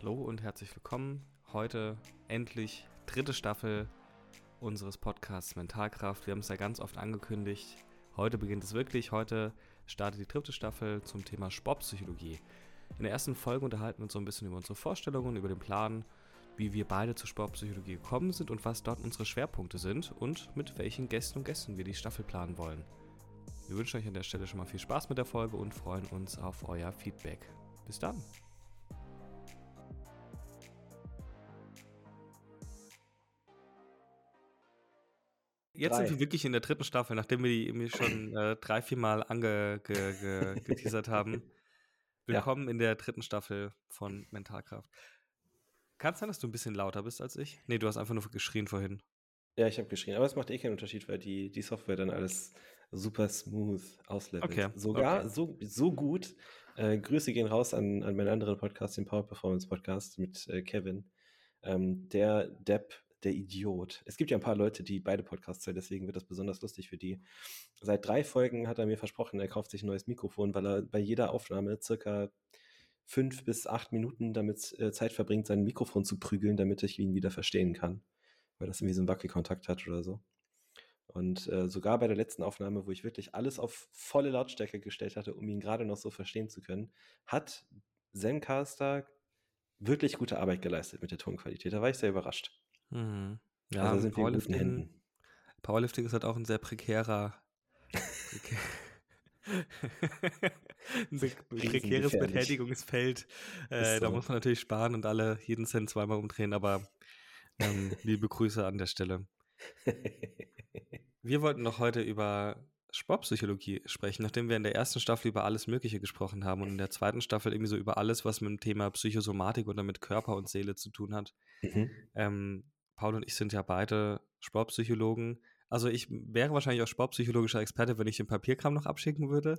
Hallo und herzlich willkommen. Heute endlich dritte Staffel unseres Podcasts Mentalkraft. Wir haben es ja ganz oft angekündigt. Heute beginnt es wirklich. Heute startet die dritte Staffel zum Thema Sportpsychologie. In der ersten Folge unterhalten wir uns so ein bisschen über unsere Vorstellungen, über den Plan, wie wir beide zur Sportpsychologie gekommen sind und was dort unsere Schwerpunkte sind und mit welchen Gästen und Gästen wir die Staffel planen wollen. Wir wünschen euch an der Stelle schon mal viel Spaß mit der Folge und freuen uns auf euer Feedback. Bis dann! Jetzt Drei. sind wir wirklich in der dritten Staffel, nachdem wir die irgendwie schon äh, drei, vier Mal angeteasert haben. Willkommen in der dritten Staffel von Mentalkraft. Kann es sein, dass du ein bisschen lauter bist als ich? Nee, du hast einfach nur geschrien vorhin. Ja, ich habe geschrien, aber es macht eh keinen Unterschied, weil die, die Software dann alles super smooth auslevelt. Okay, Sogar okay. so, so gut. Äh, Grüße gehen raus an, an meinen anderen Podcast, den Power Performance Podcast mit äh, Kevin. Ähm, der Depp, der Idiot. Es gibt ja ein paar Leute, die beide Podcasts hören, deswegen wird das besonders lustig für die. Seit drei Folgen hat er mir versprochen, er kauft sich ein neues Mikrofon, weil er bei jeder Aufnahme circa fünf bis acht Minuten damit äh, Zeit verbringt, sein Mikrofon zu prügeln, damit ich ihn wieder verstehen kann. Weil das irgendwie so einen Wackelkontakt hat oder so. Und äh, sogar bei der letzten Aufnahme, wo ich wirklich alles auf volle Lautstärke gestellt hatte, um ihn gerade noch so verstehen zu können, hat Zencaster wirklich gute Arbeit geleistet mit der Tonqualität. Da war ich sehr überrascht. Mhm. Ja, also sind wir in guten Händen. Powerlifting ist halt auch ein sehr prekärer. prekär ein pre prekäres. Betätigungsfeld. Äh, Ist Da so. muss man natürlich sparen und alle jeden Cent zweimal umdrehen, aber ähm, liebe Grüße an der Stelle. Wir wollten noch heute über Sportpsychologie sprechen, nachdem wir in der ersten Staffel über alles Mögliche gesprochen haben und in der zweiten Staffel irgendwie so über alles, was mit dem Thema Psychosomatik oder mit Körper und Seele zu tun hat. Mhm. Ähm, Paul und ich sind ja beide Sportpsychologen. Also ich wäre wahrscheinlich auch sportpsychologischer Experte, wenn ich den Papierkram noch abschicken würde.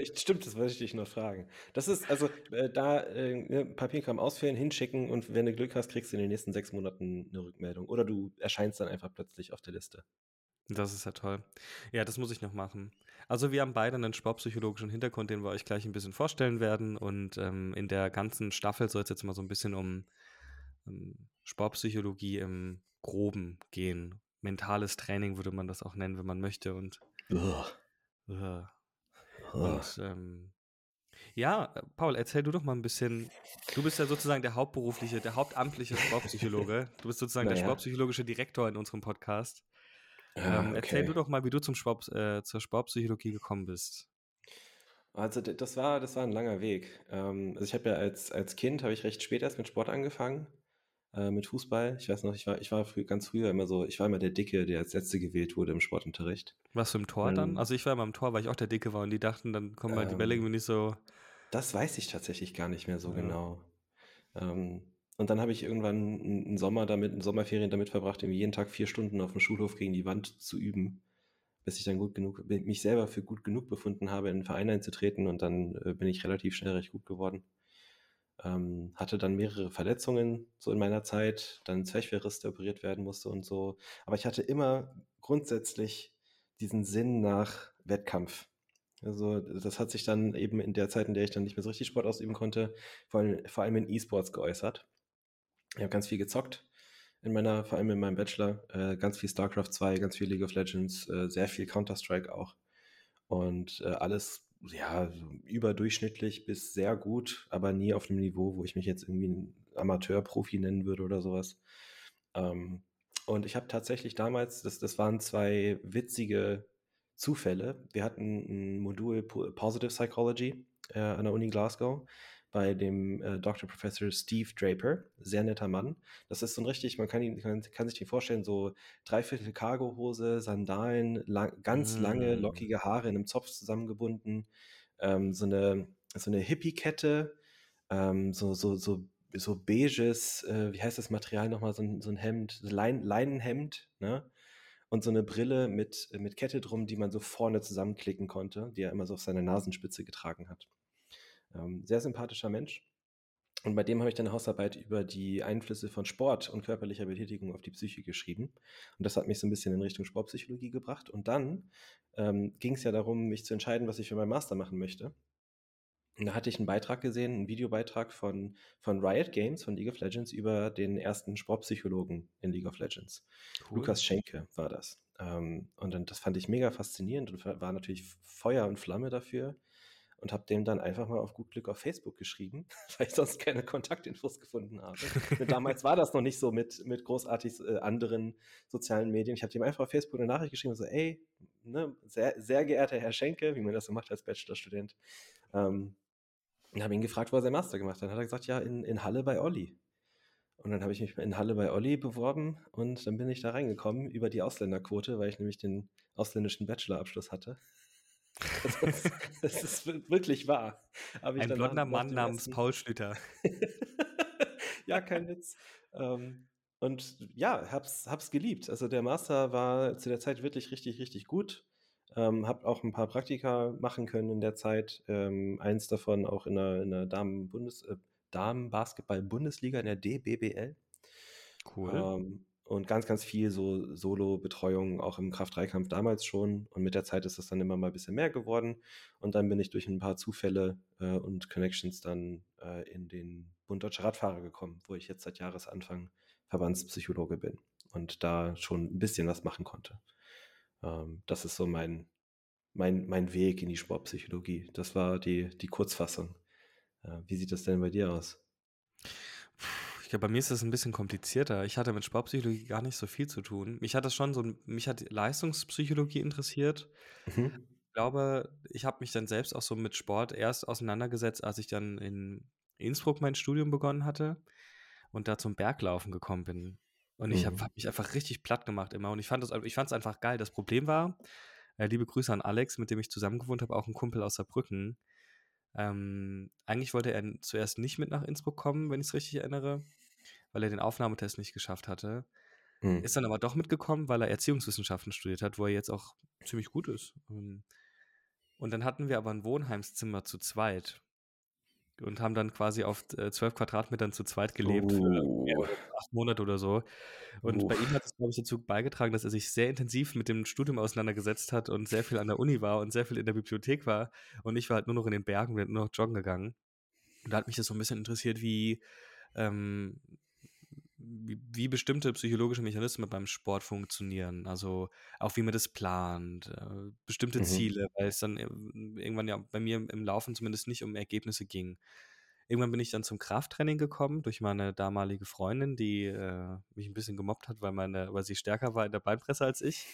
Ich, stimmt, das wollte ich dich noch fragen. Das ist, also, äh, da äh, ne, Papierkram ausfüllen, hinschicken und wenn du Glück hast, kriegst du in den nächsten sechs Monaten eine Rückmeldung. Oder du erscheinst dann einfach plötzlich auf der Liste. Das ist ja toll. Ja, das muss ich noch machen. Also wir haben beide einen sportpsychologischen Hintergrund, den wir euch gleich ein bisschen vorstellen werden. Und ähm, in der ganzen Staffel soll es jetzt mal so ein bisschen um ähm, Sportpsychologie im Groben gehen. Mentales Training würde man das auch nennen, wenn man möchte. Und Ugh. Ugh. Und ähm, ja, Paul, erzähl du doch mal ein bisschen. Du bist ja sozusagen der hauptberufliche, der hauptamtliche Sportpsychologe. Du bist sozusagen der Naja. sportpsychologische Direktor in unserem Podcast. Ah, ähm, Erzähl du doch mal, wie du zum Sport, äh, zur Sportpsychologie gekommen bist. Also das war, das war ein langer Weg. Ähm, also ich habe ja als, als Kind, habe ich recht spät erst mit Sport angefangen, äh, mit Fußball. Ich weiß noch, ich war, ich war früh, ganz früher immer so, ich war immer der Dicke, der als Letzte gewählt wurde im Sportunterricht. Was für im Tor dann? Ähm, Also ich war immer im Tor, weil ich auch der Dicke war und die dachten, dann kommen halt die Ähm, Bälle irgendwie nicht so. Das weiß ich tatsächlich gar nicht mehr so Ja. genau. Ähm, und dann habe ich irgendwann einen einen Sommer damit, einen Sommerferien damit verbracht, irgendwie jeden Tag vier Stunden auf dem Schulhof gegen die Wand zu üben, bis ich dann gut genug, mich selber für gut genug befunden habe, in einen Verein einzutreten und dann äh, bin ich relativ schnell recht gut geworden. Ähm, hatte dann mehrere Verletzungen so in meiner Zeit, dann Zwerchfellriss, der operiert werden musste und so. Aber ich hatte immer grundsätzlich diesen Sinn nach Wettkampf. Also das hat sich dann eben in der Zeit, in der ich dann nicht mehr so richtig Sport ausüben konnte, vor allem, vor allem in E-Sports geäußert. Ich habe ganz viel gezockt in meiner, vor allem in meinem Bachelor, äh, ganz viel StarCraft 2, ganz viel League of Legends, äh, sehr viel Counter-Strike auch. Und äh, alles, ja, überdurchschnittlich bis sehr gut, aber nie auf einem Niveau, wo ich mich jetzt irgendwie ein Amateur-Profi nennen würde oder sowas. Ähm, und ich habe tatsächlich damals, das, das waren zwei witzige Zufälle. Wir hatten ein Modul Po- Positive Psychology äh, an der Uni Glasgow bei dem äh, Dr. Professor Steve Draper, sehr netter Mann. Das ist so ein richtig, man kann, ihn, kann, kann sich den vorstellen, so dreiviertel Cargohose, Sandalen, lang, ganz Mm. lange, lockige Haare in einem Zopf zusammengebunden, ähm, so eine, so eine Hippie-Kette, ähm, so, so, so, so beiges, äh, wie heißt das Material nochmal, so ein, so ein Hemd, Lein, Leinenhemd, ne? Und so eine Brille mit, mit Kette drum, die man so vorne zusammenklicken konnte, die er immer so auf seiner Nasenspitze getragen hat. Ähm, sehr sympathischer Mensch. Und bei dem habe ich dann eine Hausarbeit über die Einflüsse von Sport und körperlicher Betätigung auf die Psyche geschrieben. Und das hat mich so ein bisschen in Richtung Sportpsychologie gebracht. Und dann ähm, ging es ja darum, mich zu entscheiden, was ich für meinen Master machen möchte. Und da hatte ich einen Beitrag gesehen, einen Videobeitrag von, von Riot Games, von League of Legends, über den ersten Sportpsychologen in League of Legends. Cool. Lukas Schenke war das. Ähm, und dann, das fand ich mega faszinierend und war natürlich Feuer und Flamme dafür und habe dem dann einfach mal auf gut Glück auf Facebook geschrieben, weil ich sonst keine Kontaktinfos gefunden habe. damals war das noch nicht so mit, mit großartig äh, anderen sozialen Medien. Ich habe dem einfach auf Facebook eine Nachricht geschrieben so, ey, ne, sehr, sehr geehrter Herr Schenke, wie man das so macht als Bachelorstudent, ähm, und habe ihn gefragt, wo er sein Master gemacht hat. Dann hat er gesagt, ja, in, in Halle bei Olli. Und dann habe ich mich in Halle bei Olli beworben und dann bin ich da reingekommen über die Ausländerquote, weil ich nämlich den ausländischen Bachelorabschluss hatte. Das ist, das ist wirklich wahr. Ein blonder Mann namens Paul Schlüter. ja, kein Witz. Ähm, und ja, hab's, hab's geliebt. Also der Master war zu der Zeit wirklich richtig, richtig gut. Ähm, habe auch ein paar Praktika machen können in der Zeit. Ähm, eins davon auch in der, in der Damen-Bundes- äh, Damen-Basketball-Bundesliga, in der DBBL. Cool. Ähm, und ganz, ganz viel so Solo-Betreuung auch im Kraft-3-Kampf damals schon. Und mit der Zeit ist das dann immer mal ein bisschen mehr geworden. Und dann bin ich durch ein paar Zufälle äh, und Connections dann äh, in den Bund Deutscher Radfahrer gekommen, wo ich jetzt seit Jahresanfang Verbandspsychologe bin und da schon ein bisschen was machen konnte. Ähm, das ist so mein, mein, mein Weg in die Sportpsychologie. Das war die, die Kurzfassung. Äh, wie sieht das denn bei dir aus? Ich glaube, bei mir ist das ein bisschen komplizierter. Ich hatte mit Sportpsychologie gar nicht so viel zu tun. Mich hat das schon so, mich hat Leistungspsychologie interessiert. Mhm. Ich glaube, ich habe mich dann selbst auch so mit Sport erst auseinandergesetzt, als ich dann in Innsbruck mein Studium begonnen hatte und da zum Berglaufen gekommen bin. Und ich habe mhm. hab mich einfach richtig platt gemacht immer. Und ich fand es einfach geil. Das Problem war, äh, liebe Grüße an Alex, mit dem ich zusammen gewohnt habe, auch ein Kumpel aus Saarbrücken. Ähm, eigentlich wollte er zuerst nicht mit nach Innsbruck kommen, wenn ich es richtig erinnere, weil er den Aufnahmetest nicht geschafft hatte. Mhm. Ist dann aber doch mitgekommen, weil er Erziehungswissenschaften studiert hat, wo er jetzt auch ziemlich gut ist. Ähm, und dann hatten wir aber ein Wohnheimszimmer zu zweit und haben dann quasi auf äh, zwölf Quadratmetern zu zweit gelebt oh. für acht Monate oder so. Und oh. bei ihm hat es, glaube ich, dazu beigetragen, dass er sich sehr intensiv mit dem Studium auseinandergesetzt hat und sehr viel an der Uni war und sehr viel in der Bibliothek war. Und ich war halt nur noch in den Bergen, bin nur noch joggen gegangen. Und da hat mich das so ein bisschen interessiert, wie ähm, wie, wie, bestimmte psychologische Mechanismen beim Sport funktionieren. Also auch wie man das plant, äh, bestimmte mhm. Ziele, weil es dann irgendwann ja bei mir im Laufen zumindest nicht um Ergebnisse ging. Irgendwann bin ich dann zum Krafttraining gekommen durch meine damalige Freundin, die äh, mich ein bisschen gemobbt hat, weil, meine, weil sie stärker war in der Beinpresse als ich.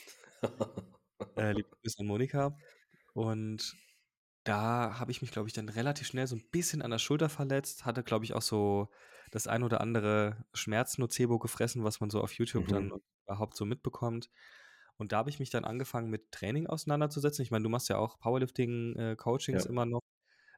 äh, liebe Grüße an Monika. Und da habe ich mich, glaube ich, dann relativ schnell so ein bisschen an der Schulter verletzt, hatte, glaube ich, auch so das ein oder andere Schmerznocebo gefressen, was man so auf YouTube mhm. dann überhaupt so mitbekommt. Und da habe ich mich dann angefangen mit Training auseinanderzusetzen. Ich meine, du machst ja auch Powerlifting-Coachings äh, ja. immer noch.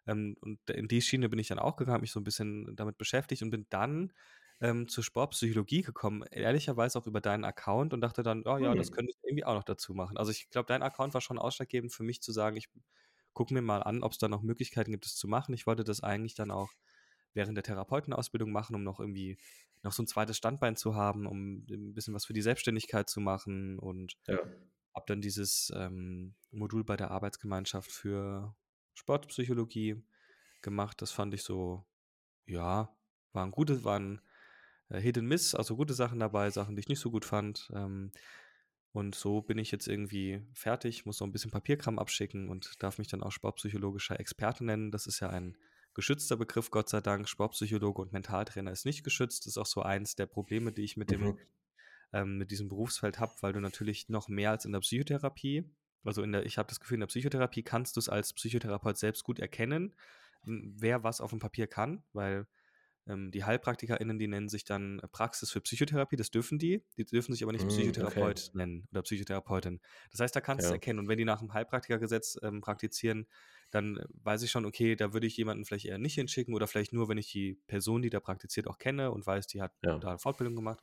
Ähm, und in die Schiene bin ich dann auch gegangen, habe mich so ein bisschen damit beschäftigt und bin dann ähm, zur Sportpsychologie gekommen. Ehrlicherweise auch über deinen Account und dachte dann, oh ja, mhm. das könnte ich irgendwie auch noch dazu machen. Also ich glaube, dein Account war schon ausschlaggebend für mich zu sagen, ich gucke mir mal an, ob es da noch Möglichkeiten gibt, es zu machen. Ich wollte das eigentlich dann auch während der Therapeutenausbildung machen, um noch irgendwie noch so ein zweites Standbein zu haben, um ein bisschen was für die Selbstständigkeit zu machen und ja. habe dann dieses ähm, Modul bei der Arbeitsgemeinschaft für Sportpsychologie gemacht. Das fand ich so, ja, waren gute, waren äh, Hidden Miss, also gute Sachen dabei, Sachen, die ich nicht so gut fand. Ähm, und so bin ich jetzt irgendwie fertig, muss noch ein bisschen Papierkram abschicken und darf mich dann auch sportpsychologischer Experte nennen. Das ist ja ein geschützter Begriff, Gott sei Dank. Sportpsychologe und Mentaltrainer ist nicht geschützt. Das ist auch so eins der Probleme, die ich mit, dem, mhm. ähm, mit diesem Berufsfeld habe, weil du natürlich noch mehr als in der Psychotherapie, also in der, ich habe das Gefühl, in der Psychotherapie kannst du es als Psychotherapeut selbst gut erkennen, wer was auf dem Papier kann, weil ähm, die HeilpraktikerInnen, die nennen sich dann Praxis für Psychotherapie, das dürfen die. Die dürfen sich aber nicht mm, Psychotherapeut okay. nennen oder Psychotherapeutin. Das heißt, da kannst du ja. es erkennen. Und wenn die nach dem Heilpraktikergesetz ähm, praktizieren, dann weiß ich schon, okay, da würde ich jemanden vielleicht eher nicht hinschicken oder vielleicht nur, wenn ich die Person, die da praktiziert, auch kenne und weiß, die hat ja. da eine Fortbildung gemacht.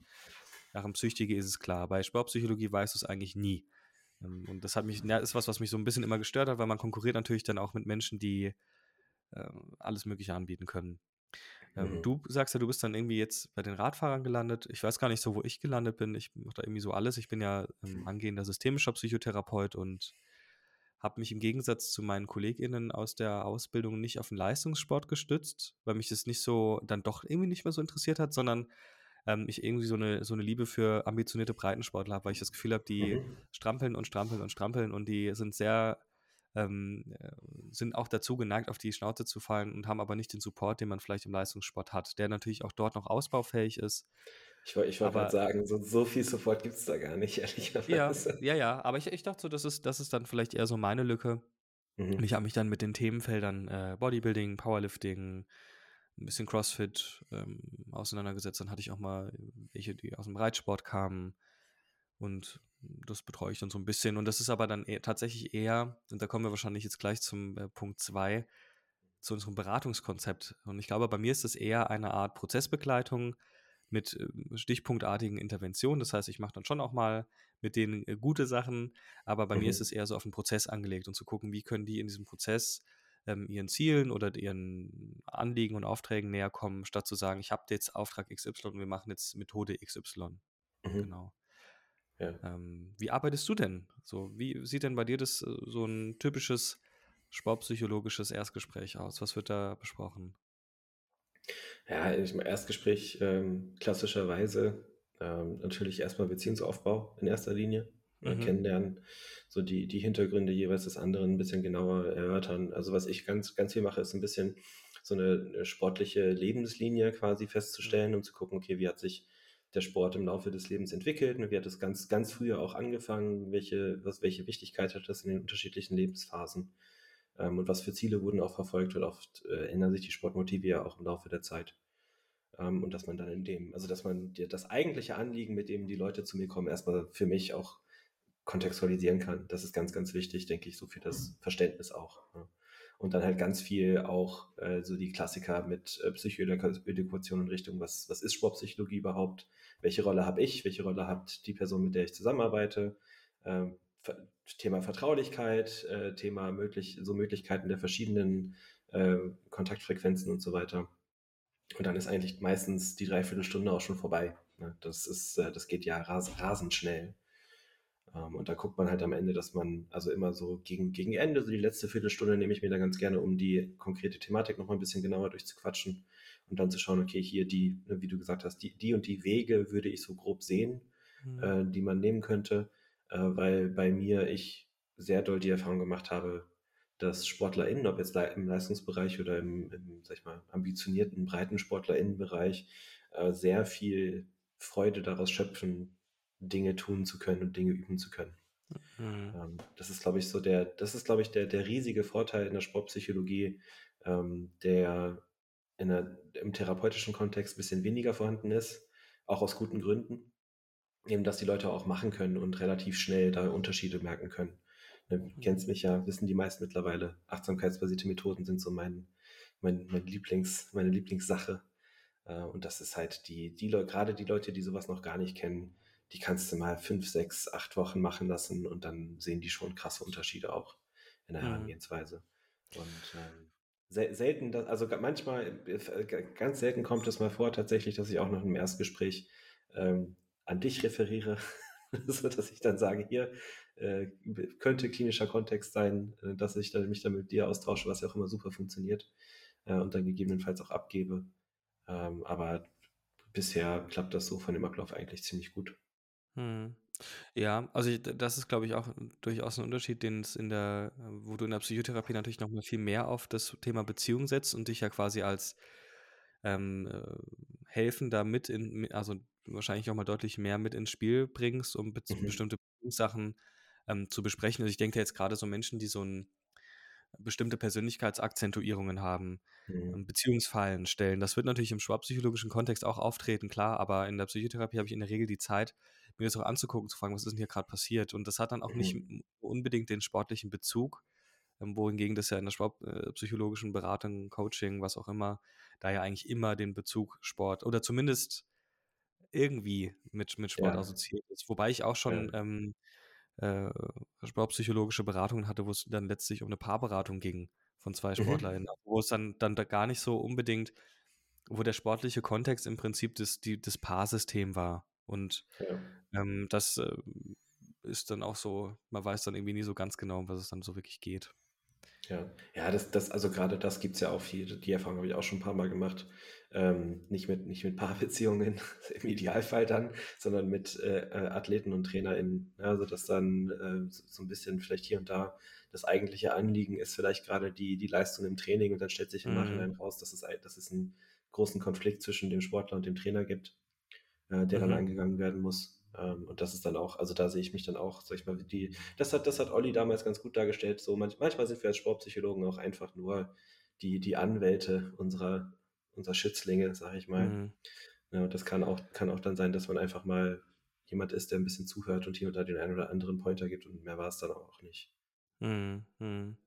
Nach dem Psychologie ist es klar. Bei Sportpsychologie weißt du es eigentlich nie. Ähm, und das hat mich, ja, ist was, was mich so ein bisschen immer gestört hat, weil man konkurriert natürlich dann auch mit Menschen, die äh, alles Mögliche anbieten können. Ähm, mhm. Du sagst ja, du bist dann irgendwie jetzt bei den Radfahrern gelandet. Ich weiß gar nicht so, wo ich gelandet bin. Ich mache da irgendwie so alles. Ich bin ja ähm, angehender systemischer Psychotherapeut und habe mich im Gegensatz zu meinen KollegInnen aus der Ausbildung nicht auf den Leistungssport gestützt, weil mich das nicht so dann doch irgendwie nicht mehr so interessiert hat, sondern ähm, ich irgendwie so eine, so eine Liebe für ambitionierte Breitensportler habe, weil ich das Gefühl habe, die mhm. strampeln und strampeln und strampeln und die sind sehr, ähm, äh, sind auch dazu geneigt, auf die Schnauze zu fallen und haben aber nicht den Support, den man vielleicht im Leistungssport hat, der natürlich auch dort noch ausbaufähig ist. Ich, wollte wollt gerade sagen, so, so, viel Support gibt es da gar nicht, ehrlicherweise. Ja, ja, ja, aber ich, ich dachte so, das ist, das ist dann vielleicht eher so meine Lücke. Mhm. Und ich habe mich dann mit den Themenfeldern äh, Bodybuilding, Powerlifting, ein bisschen CrossFit ähm, auseinandergesetzt. Dann hatte ich auch mal welche, die aus dem Reitsport kamen. Und das betreue ich dann so ein bisschen. Und das ist aber dann eher, tatsächlich eher, und da kommen wir wahrscheinlich jetzt gleich zum äh, Punkt 2, zu unserem Beratungskonzept. Und ich glaube, bei mir ist es eher eine Art Prozessbegleitung mit äh, stichpunktartigen Interventionen. Das heißt, ich mache dann schon auch mal mit denen äh, gute Sachen, aber bei mhm. mir ist es eher so auf den Prozess angelegt und zu gucken, wie können die in diesem Prozess ähm, ihren Zielen oder ihren Anliegen und Aufträgen näher kommen, statt zu sagen, ich habe jetzt Auftrag XY und wir machen jetzt Methode XY. Mhm. Genau. Ja. Ähm, wie arbeitest du denn? So, wie sieht denn bei dir das äh, so ein typisches sportpsychologisches Erstgespräch aus? Was wird da besprochen? Ja, im Erstgespräch ähm, klassischerweise ähm, natürlich erstmal Beziehungsaufbau in erster Linie mhm. kennenlernen, so die, die Hintergründe jeweils des anderen ein bisschen genauer erörtern. Also was ich ganz, ganz viel mache, ist ein bisschen so eine, eine sportliche Lebenslinie quasi festzustellen, mhm. um zu gucken, okay, wie hat sich der Sport im Laufe des Lebens entwickelt und wie hat es ganz, ganz früher auch angefangen, welche, was, welche Wichtigkeit hat das in den unterschiedlichen Lebensphasen ähm, und was für Ziele wurden auch verfolgt und oft äh, ändern sich die Sportmotive ja auch im Laufe der Zeit. Ähm, und dass man dann in dem, also dass man dir das eigentliche Anliegen, mit dem die Leute zu mir kommen, erstmal für mich auch kontextualisieren kann. Das ist ganz, ganz wichtig, denke ich, so für das Verständnis auch. Ja. Und dann halt ganz viel auch äh, so die Klassiker mit äh, Psychoedukation in Richtung, was, was ist Sportpsychologie überhaupt? Welche Rolle habe ich? Welche Rolle hat die Person, mit der ich zusammenarbeite? Ähm, Thema Vertraulichkeit, äh, Thema möglich, so Möglichkeiten der verschiedenen äh, Kontaktfrequenzen und so weiter. Und dann ist eigentlich meistens die Dreiviertelstunde auch schon vorbei. Ne? Das ist, äh, das geht ja ras rasend schnell. Ähm, und da guckt man halt am Ende, dass man, also immer so gegen, gegen Ende, so die letzte Viertelstunde nehme ich mir da ganz gerne, um die konkrete Thematik nochmal ein bisschen genauer durchzuquatschen und dann zu schauen, okay, hier die, ne, wie du gesagt hast, die, die und die Wege würde ich so grob sehen, mhm. äh, die man nehmen könnte, äh, weil bei mir ich sehr doll die Erfahrung gemacht habe, dass SportlerInnen, ob jetzt im Leistungsbereich oder im, im sag ich mal, ambitionierten breiten SportlerInnenbereich, äh, sehr viel Freude daraus schöpfen, Dinge tun zu können und Dinge üben zu können. Mhm. Ähm, das ist, glaube ich, so der, das ist, glaube ich, der, der riesige Vorteil in der Sportpsychologie, ähm, der in der, im therapeutischen Kontext ein bisschen weniger vorhanden ist, auch aus guten Gründen. Eben, dass die Leute auch machen können und relativ schnell da Unterschiede merken können. Ne, du kennst mich ja, wissen die meisten mittlerweile. Achtsamkeitsbasierte Methoden sind so mein, mein, mein Lieblings, meine Lieblingssache. Äh, und das ist halt die, die gerade die Leute, die sowas noch gar nicht kennen, die kannst du mal fünf, sechs, acht Wochen machen lassen und dann sehen die schon krasse Unterschiede auch in der mhm. Herangehensweise. Und ähm, selten, das, also manchmal, äh, ganz selten kommt es mal vor tatsächlich, dass ich auch noch im Erstgespräch ähm, an dich referiere, so dass ich dann sage, hier äh, könnte klinischer Kontext sein, äh, dass ich dann mich dann mit dir austausche, was ja auch immer super funktioniert äh, und dann gegebenenfalls auch abgebe. Ähm, aber bisher klappt das so von dem Ablauf eigentlich ziemlich gut. Hm. Ja, also ich, das ist, glaube ich, auch durchaus ein Unterschied, den es in der, wo du in der Psychotherapie natürlich noch mal viel mehr auf das Thema Beziehung setzt und dich ja quasi als ähm, äh, helfender mit in, also wahrscheinlich auch mal deutlich mehr mit ins Spiel bringst, um be mhm. bestimmte Sachen ähm, zu besprechen. Also ich denke jetzt gerade so Menschen, die so ein bestimmte Persönlichkeitsakzentuierungen haben, mhm. Ähm, Beziehungsfallen stellen. Das wird natürlich im schwabpsychologischen Kontext auch auftreten, klar, aber in der Psychotherapie habe ich in der Regel die Zeit, mir das auch anzugucken, zu fragen, was ist denn hier gerade passiert? Und das hat dann auch mhm. nicht unbedingt den sportlichen Bezug, ähm, wohingegen das ja in der sportpsychologischen äh, Beratung, Coaching, was auch immer, da ja eigentlich immer den Bezug Sport oder zumindest irgendwie mit, mit Sport ja. assoziiert ist. Wobei ich auch schon ja. ähm, äh, sportpsychologische Beratungen hatte, wo es dann letztlich um eine Paarberatung ging von zwei. SportlerInnen, mhm. wo es dann, dann da gar nicht so unbedingt, wo der sportliche Kontext im Prinzip das, die, das Paarsystem war. Und ja. ähm, das äh, ist dann auch so, man weiß dann irgendwie nie so ganz genau, um was es dann so wirklich geht. Ja, ja, das, das, also gerade das gibt es ja auch viel. Die Erfahrung habe ich auch schon ein paar Mal gemacht. Ähm, nicht mit, nicht mit Paarbeziehungen im Idealfall dann, sondern mit äh, äh Athleten und TrainerInnen. Also, dass dann äh, so ein bisschen vielleicht hier und da das eigentliche Anliegen ist, vielleicht gerade die, die Leistung im Training und dann stellt sich im mhm. Nachhinein raus, dass es, dass es einen großen Konflikt zwischen dem Sportler und dem Trainer gibt, äh, der mhm. dann angegangen werden muss. Ähm, und das ist dann auch, also da sehe ich mich dann auch, sag ich mal, die, das hat, das hat Olli damals ganz gut dargestellt. So manch, manchmal sind wir als Sportpsychologen auch einfach nur die, die Anwälte unserer, unserer Schützlinge, sag ich mal. Mhm. Ja, und das kann auch, kann auch dann sein, dass man einfach mal jemand ist, der ein bisschen zuhört und hier und da den einen oder anderen Pointer gibt und mehr war es dann auch nicht. Mhm. mhm.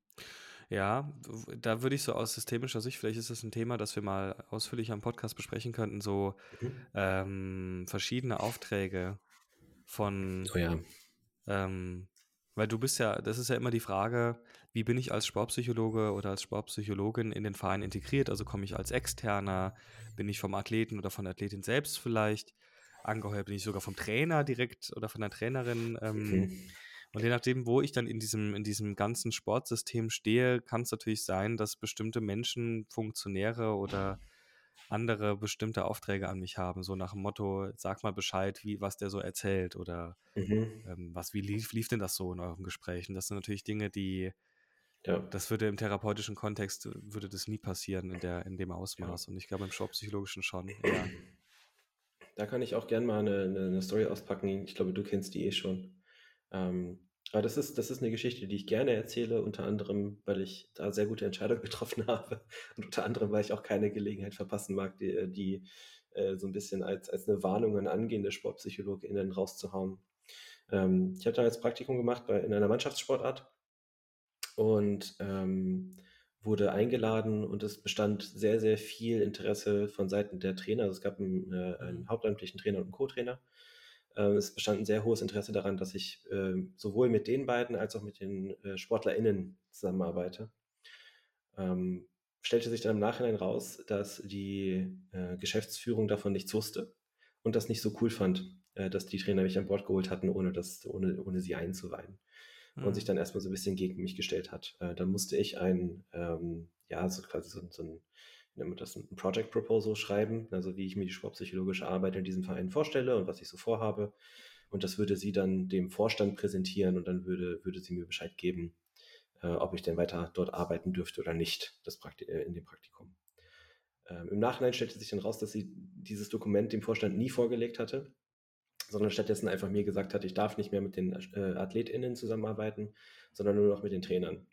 Ja, da würde ich so aus systemischer Sicht, vielleicht ist das ein Thema, das wir mal ausführlich am Podcast besprechen könnten, so mhm. ähm, verschiedene Aufträge von, oh ja. ähm, weil du bist ja, das ist ja immer die Frage, wie bin ich als Sportpsychologe oder als Sportpsychologin in den Verein integriert? Also komme ich als Externer, bin ich vom Athleten oder von der Athletin selbst vielleicht angeheuert, bin ich sogar vom Trainer direkt oder von der Trainerin. Ähm, mhm. Und je nachdem, wo ich dann in diesem, in diesem ganzen Sportsystem stehe, kann es natürlich sein, dass bestimmte Menschen, Funktionäre oder andere bestimmte Aufträge an mich haben, so nach dem Motto, sag mal Bescheid, wie, was der so erzählt oder mhm. ähm, was, wie lief, lief denn das so in euren Gesprächen? Das sind natürlich Dinge, die, ja. das würde im therapeutischen Kontext, äh, würde das nie passieren in, der, in dem Ausmaß ja. und ich glaube im Shop-psychologischen schon, ja. Da kann ich auch gerne mal eine, eine, Story auspacken. Ich glaube, du kennst die eh schon. Ähm, aber das ist, das ist eine Geschichte, die ich gerne erzähle, unter anderem, weil ich da sehr gute Entscheidungen getroffen habe und unter anderem, weil ich auch keine Gelegenheit verpassen mag, die, äh, die äh, so ein bisschen als, als eine Warnung an angehende SportpsychologInnen rauszuhauen. Ähm, ich habe da jetzt Praktikum gemacht bei, in einer Mannschaftssportart und ähm, wurde eingeladen und es bestand sehr, sehr viel Interesse von Seiten der Trainer. Also es gab einen, äh, einen hauptamtlichen Trainer und einen Co-Trainer. Äh, es bestand ein sehr hohes Interesse daran, dass ich äh, sowohl mit den beiden als auch mit den äh, SportlerInnen zusammenarbeite. Ähm, stellte sich dann im Nachhinein raus, dass die äh, Geschäftsführung davon nichts wusste und das nicht so cool fand, dass die Trainer mich an Bord geholt hatten, ohne, das, ohne, ohne sie einzuweihen. Mhm. Und sich dann erstmal so ein bisschen gegen mich gestellt hat. Dann musste ich ein, ähm, ja, so quasi so, so ein wir das ein Project Proposal schreiben, also wie ich mir die sportpsychologische Arbeit in diesem Verein vorstelle und was ich so vorhabe. Und das würde sie dann dem Vorstand präsentieren und dann würde, würde sie mir Bescheid geben, äh, ob ich denn weiter dort arbeiten dürfte oder nicht, das Prakti äh, in dem Praktikum. Ähm, Im Nachhinein stellte sich dann raus, dass sie dieses Dokument dem Vorstand nie vorgelegt hatte, sondern stattdessen einfach mir gesagt hat, ich darf nicht mehr mit den äh, AthletInnen zusammenarbeiten, sondern nur noch mit den Trainern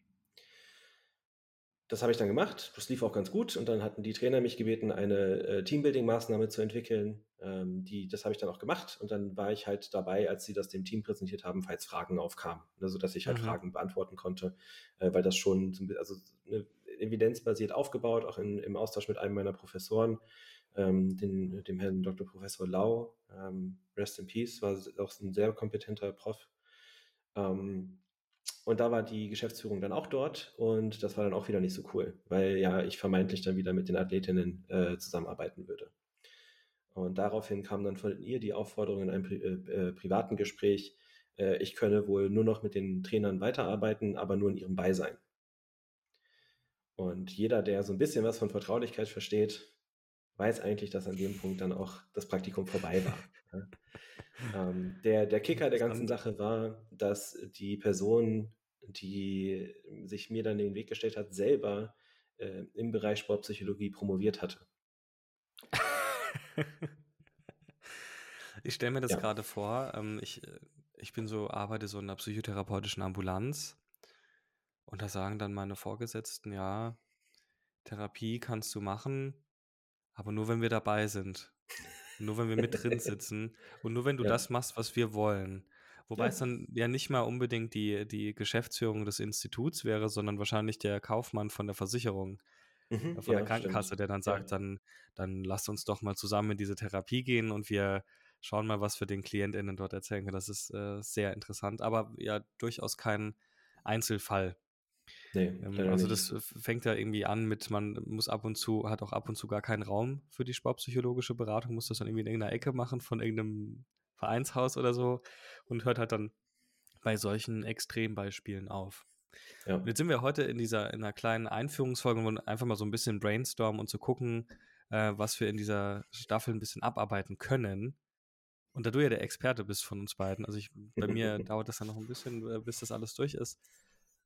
das habe ich dann gemacht. Das lief auch ganz gut. Und dann hatten die Trainer mich gebeten, eine äh, Teambuilding-Maßnahme zu entwickeln. Ähm, die, das habe ich dann auch gemacht. Und dann war ich halt dabei, als sie das dem Team präsentiert haben, falls Fragen aufkamen. Also, dass ich halt mhm. Fragen beantworten konnte, äh, weil das schon, also eine evidenzbasiert aufgebaut, auch in, im Austausch mit einem meiner Professoren, ähm, den, dem Herrn Dr. Professor Lau. Ähm, Rest in Peace, war auch ein sehr kompetenter Prof. Ähm, und da war die Geschäftsführung dann auch dort und das war dann auch wieder nicht so cool, weil ja ich vermeintlich dann wieder mit den Athletinnen äh, zusammenarbeiten würde. Und daraufhin kam dann von ihr die Aufforderung in einem Pri äh, äh, privaten Gespräch, äh, ich könne wohl nur noch mit den Trainern weiterarbeiten, aber nur in ihrem Beisein. Und jeder, der so ein bisschen was von Vertraulichkeit versteht, weiß eigentlich, dass an dem Punkt dann auch das Praktikum vorbei war. ähm, der, der Kicker der ganzen Sache war, dass die Person, die sich mir dann den Weg gestellt hat, selber äh, im Bereich Sportpsychologie promoviert hatte. ich stelle mir das ja. gerade vor. Ähm, ich, äh, ich bin so, arbeite so in einer psychotherapeutischen Ambulanz und da sagen dann meine Vorgesetzten, ja, Therapie kannst du machen, aber nur wenn wir dabei sind. Nur wenn wir mit drin sitzen und nur wenn du ja. das machst, was wir wollen. Wobei ja. es dann ja nicht mal unbedingt die, die Geschäftsführung des Instituts wäre, sondern wahrscheinlich der Kaufmann von der Versicherung, mhm, äh, von ja, der Krankenkasse, stimmt. der dann sagt, dann, dann lasst uns doch mal zusammen in diese Therapie gehen und wir schauen mal, was wir den KlientInnen dort erzählen können. Das ist äh, sehr interessant, aber ja durchaus kein Einzelfall. Nee, ähm, also das fängt ja irgendwie an mit, man muss ab und zu, hat auch ab und zu gar keinen Raum für die sportpsychologische Beratung, muss das dann irgendwie in irgendeiner Ecke machen von irgendeinem Vereinshaus oder so und hört halt dann bei solchen Extrembeispielen auf. Ja. Und jetzt sind wir heute in dieser in einer kleinen Einführungsfolge, wo wir einfach mal so ein bisschen brainstormen und zu gucken, äh, was wir in dieser Staffel ein bisschen abarbeiten können. Und da du ja der Experte bist von uns beiden, also ich, bei mir dauert das ja noch ein bisschen, äh, bis das alles durch ist.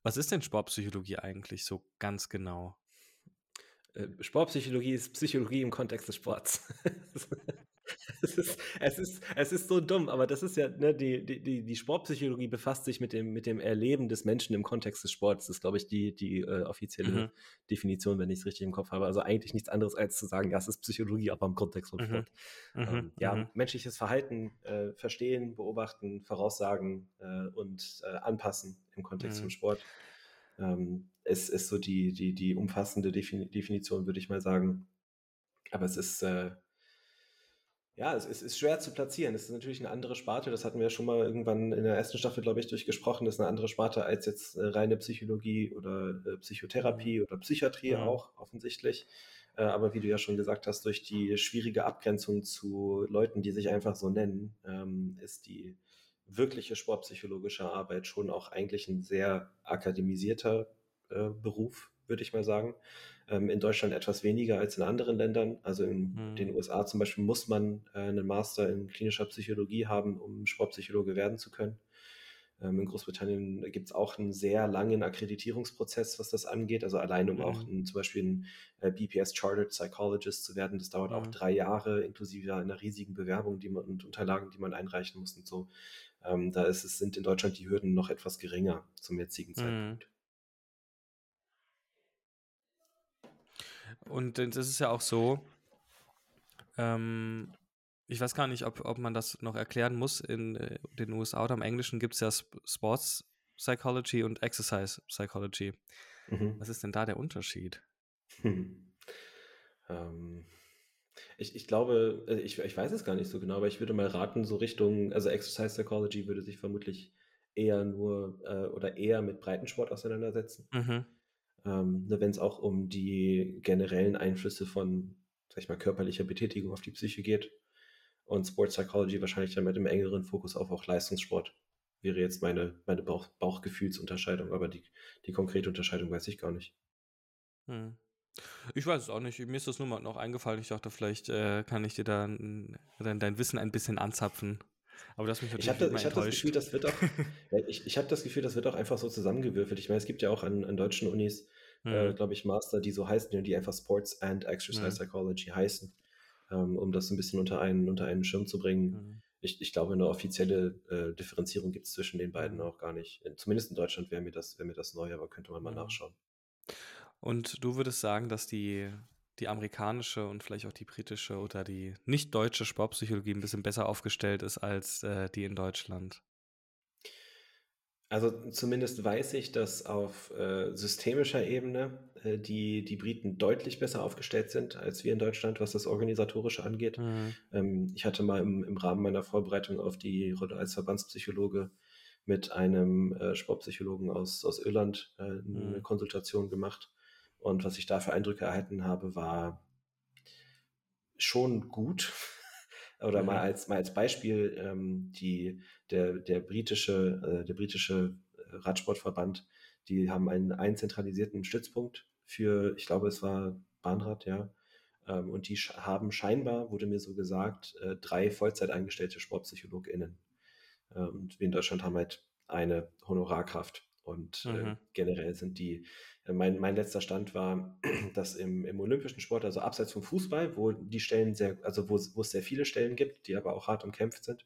Was ist denn Sportpsychologie eigentlich so ganz genau? Äh, Sportpsychologie ist Psychologie im Kontext des Sports. es, ist, es, ist, es ist so dumm, aber das ist ja, ne, die, die, die Sportpsychologie befasst sich mit dem, mit dem Erleben des Menschen im Kontext des Sports. Das ist, glaube ich, die, die äh, offizielle mhm. Definition, wenn ich es richtig im Kopf habe. Also eigentlich nichts anderes als zu sagen, ja, es ist Psychologie, aber im Kontext von mhm. Sport. Mhm. Ähm, ja, mhm. menschliches Verhalten äh, verstehen, beobachten, voraussagen äh, und äh, anpassen im Kontext mhm. von Sport. Ähm, es ist so die, die, die umfassende Definition, würde ich mal sagen. Aber es ist, äh, ja, es, es, ist schwer zu platzieren. Es ist natürlich eine andere Sparte. Das hatten wir ja schon mal irgendwann in der ersten Staffel, glaube ich, durchgesprochen. Das ist eine andere Sparte als jetzt äh, reine Psychologie oder äh, Psychotherapie oder Psychiatrie ja. auch offensichtlich. Äh, aber wie du ja schon gesagt hast, durch die schwierige Abgrenzung zu Leuten, die sich einfach so nennen, ähm, ist die wirkliche sportpsychologische Arbeit schon auch eigentlich ein sehr akademisierter Beruf, würde ich mal sagen. Ähm, in Deutschland etwas weniger als in anderen Ländern. Also in mhm. den USA zum Beispiel muss man äh, einen Master in klinischer Psychologie haben, um Sportpsychologe werden zu können. Ähm, in Großbritannien gibt es auch einen sehr langen Akkreditierungsprozess, was das angeht. Also allein um mhm. auch ein, zum Beispiel ein äh, BPS Chartered Psychologist zu werden, das dauert mhm. auch drei Jahre, inklusive einer riesigen Bewerbung die man, und Unterlagen, die man einreichen muss und so. Ähm, da ist es, sind in Deutschland die Hürden noch etwas geringer zum jetzigen mhm. Zeitpunkt. Und es ist ja auch so, ähm, ich weiß gar nicht, ob, ob man das noch erklären muss. In äh, den USA oder im Englischen gibt es ja Sports Psychology und Exercise Psychology. Mhm. Was ist denn da der Unterschied? Hm. Ähm, ich, ich glaube, äh, ich, ich weiß es gar nicht so genau, aber ich würde mal raten, so Richtung, also Exercise Psychology würde sich vermutlich eher nur äh, oder eher mit Breitensport auseinandersetzen. Mhm. Ähm, ne, Wenn es auch um die generellen Einflüsse von, sag ich mal, körperlicher Betätigung auf die Psyche geht. Und Sports Psychology wahrscheinlich dann mit einem engeren Fokus auf auch Leistungssport. Wäre jetzt meine, meine Bauch, Bauchgefühlsunterscheidung, aber die, die konkrete Unterscheidung weiß ich gar nicht. Hm. Ich weiß es auch nicht. Mir ist das nur mal noch eingefallen. Ich dachte, vielleicht äh, kann ich dir da dein, dein Wissen ein bisschen anzapfen. Aber das mich ich habe das, ich hab das Gefühl, das wird auch, ich, ich habe das Gefühl, das wird auch einfach so zusammengewürfelt. Ich meine, es gibt ja auch an, an deutschen Unis, äh, mhm. äh, glaube ich, Master, die so heißen, die einfach Sports and Exercise mhm. Psychology heißen, ähm, um das ein bisschen unter einen, unter einen Schirm zu bringen. Mhm. Ich, ich glaube, eine offizielle äh, Differenzierung gibt es zwischen den beiden mhm. auch gar nicht. Zumindest in Deutschland wäre mir das, wäre mir das neu, aber könnte man mal mhm. nachschauen. Und du würdest sagen, dass die, die amerikanische und vielleicht auch die britische oder die nicht deutsche Sportpsychologie ein bisschen besser aufgestellt ist als äh, die in Deutschland? Also zumindest weiß ich, dass auf äh, systemischer Ebene äh, die, die Briten deutlich besser aufgestellt sind als wir in Deutschland, was das Organisatorische angeht. Mhm. Ähm, ich hatte mal im, im Rahmen meiner Vorbereitung auf die Rolle als Verbandspsychologe mit einem äh, Sportpsychologen aus, aus Irland äh, eine mhm. Konsultation gemacht. Und was ich da für Eindrücke erhalten habe, war schon gut. Oder mhm. mal als mal als Beispiel ähm, die der der britische äh, der britische äh, Radsportverband, die haben einen, einen zentralisierten Stützpunkt für, ich glaube, es war Bahnrad, ja. Ähm, und die haben scheinbar, wurde mir so gesagt, äh, drei Vollzeit eingestellte SportpsychologInnen. Äh, und wir in Deutschland haben halt eine Honorarkraft. Und äh, mhm. äh, generell sind die, äh, mein, mein letzter Stand war, dass im, im olympischen Sport, also abseits vom Fußball, wo die Stellen sehr, also wo, wo es sehr viele Stellen gibt, die aber auch hart umkämpft sind,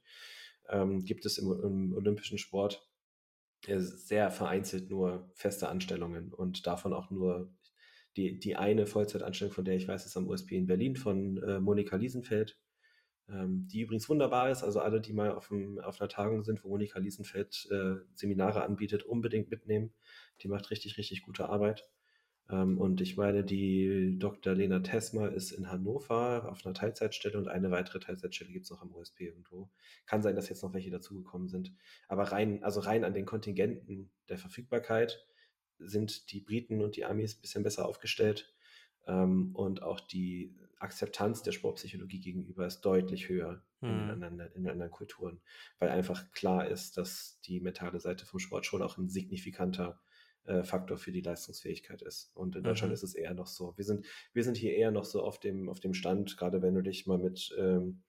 ähm, gibt es im, im olympischen Sport äh, sehr vereinzelt nur feste Anstellungen und davon auch nur die, die eine Vollzeitanstellung, von der ich weiß, ist am USP in Berlin von äh, Monika Liesenfeld, die übrigens wunderbar ist. Also alle, die mal auf, dem, auf einer Tagung sind, wo Monika Liesenfeld äh, Seminare anbietet, unbedingt mitnehmen. Die macht richtig, richtig gute Arbeit. Ähm, und ich meine, die Dr. Lena Tesma ist in Hannover auf einer Teilzeitstelle und eine weitere Teilzeitstelle gibt es noch am USP irgendwo. Kann sein, dass jetzt noch welche dazugekommen sind. Aber rein, also rein an den Kontingenten der Verfügbarkeit sind die Briten und die Amis ein bisschen besser aufgestellt. Ähm, und auch die Akzeptanz der Sportpsychologie gegenüber ist deutlich höher in, den Mhm. anderen, in anderen Kulturen, weil einfach klar ist, dass die mentale Seite vom Sport schon auch ein signifikanter äh, Faktor für die Leistungsfähigkeit ist. Und in Deutschland Mhm. ist es eher noch so. Wir sind, wir sind hier eher noch so auf dem, auf dem Stand, gerade wenn du dich mal mit ähm,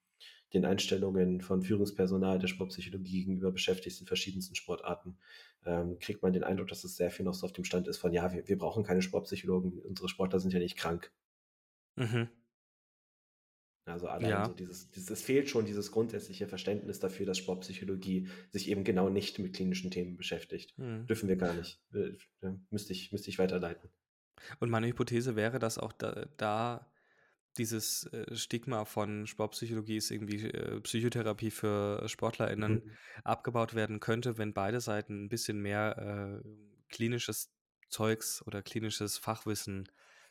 den Einstellungen von Führungspersonal der Sportpsychologie gegenüber beschäftigst in verschiedensten Sportarten, ähm, kriegt man den Eindruck, dass es sehr viel noch so auf dem Stand ist von, ja, wir, wir brauchen keine Sportpsychologen, unsere Sportler sind ja nicht krank. Mhm. Also allein Ja. so dieses, dieses, es fehlt schon dieses grundsätzliche Verständnis dafür, dass Sportpsychologie sich eben genau nicht mit klinischen Themen beschäftigt. Mhm. Dürfen wir gar nicht. Äh, Müsste ich, müsste ich weiterleiten. Und meine Hypothese wäre, dass auch da, da dieses äh, Stigma von Sportpsychologie ist irgendwie äh, Psychotherapie für SportlerInnen Mhm. abgebaut werden könnte, wenn beide Seiten ein bisschen mehr äh, klinisches Zeugs oder klinisches Fachwissen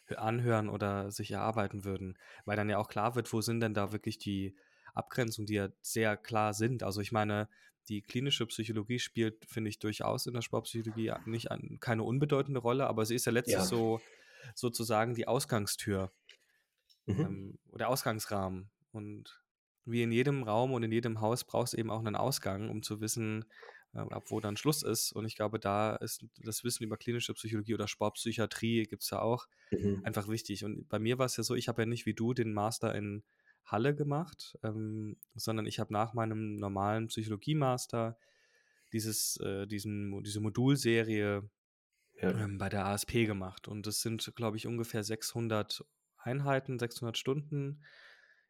hö- anhören oder sich erarbeiten würden. Weil dann ja auch klar wird, wo sind denn da wirklich die Abgrenzungen, die ja sehr klar sind. Also ich meine, die klinische Psychologie spielt, finde ich, durchaus in der Sportpsychologie nicht an, keine unbedeutende Rolle, aber sie ist ja letztlich Ja. so sozusagen die Ausgangstür Mhm. ähm, oder Ausgangsrahmen. Und wie in jedem Raum und in jedem Haus brauchst du eben auch einen Ausgang, um zu wissen, äh, ab wo dann Schluss ist. Und ich glaube, da ist das Wissen über klinische Psychologie oder Sportpsychiatrie gibt es ja auch Mhm. einfach wichtig. Und bei mir war es ja so, ich habe ja nicht wie du den Master in Halle gemacht, ähm, sondern ich habe nach meinem normalen Psychologie-Master dieses, äh, diesen, diese Modulserie Ja. ähm, bei der ASP gemacht. Und das sind, glaube ich, ungefähr 600 Einheiten, 600 Stunden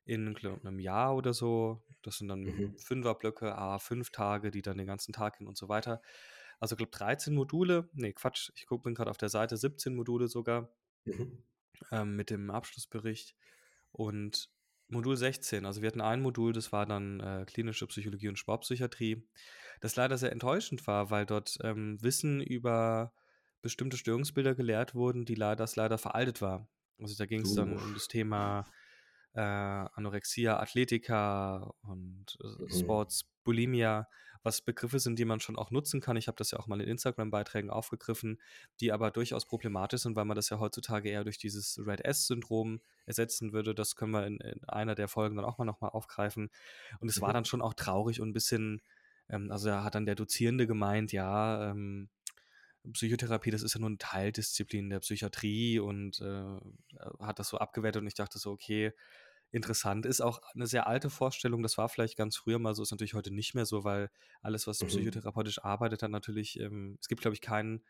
in glaub, einem Jahr oder so. Das sind dann Mhm. Fünferblöcke, a fünf Tage, die dann den ganzen Tag hin und so weiter. Also, glaube 13 Module. Nee, Quatsch. Ich guck, bin gerade auf der Seite 17 Module sogar Mhm. ähm, mit dem Abschlussbericht. Und Modul 16, also wir hatten ein Modul, das war dann äh, klinische Psychologie und Sportpsychiatrie, das leider sehr enttäuschend war, weil dort ähm, Wissen über bestimmte Störungsbilder gelehrt wurden, die leider, das leider veraltet war. Also da ging es dann um das Thema äh, Anorexia, Athletica und äh, Mhm. Sports, Bulimia, was Begriffe sind, die man schon auch nutzen kann. Ich habe das ja auch mal in Instagram-Beiträgen aufgegriffen, die aber durchaus problematisch sind, weil man das ja heutzutage eher durch dieses Red S-Syndrom ersetzen würde. Das können wir in, in einer der Folgen dann auch mal nochmal aufgreifen. Und es war Mhm. dann schon auch traurig und ein bisschen, ähm, also da hat dann der Dozierende gemeint, ja, ähm, Psychotherapie, das ist ja nur eine Teildisziplin der Psychiatrie und äh, hat das so abgewertet und ich dachte so, okay, interessant. Ist auch eine sehr alte Vorstellung, das war vielleicht ganz früher mal so, ist natürlich heute nicht mehr so, weil alles, was Mhm. psychotherapeutisch arbeitet, hat natürlich, ähm, es gibt, glaube ich, keinen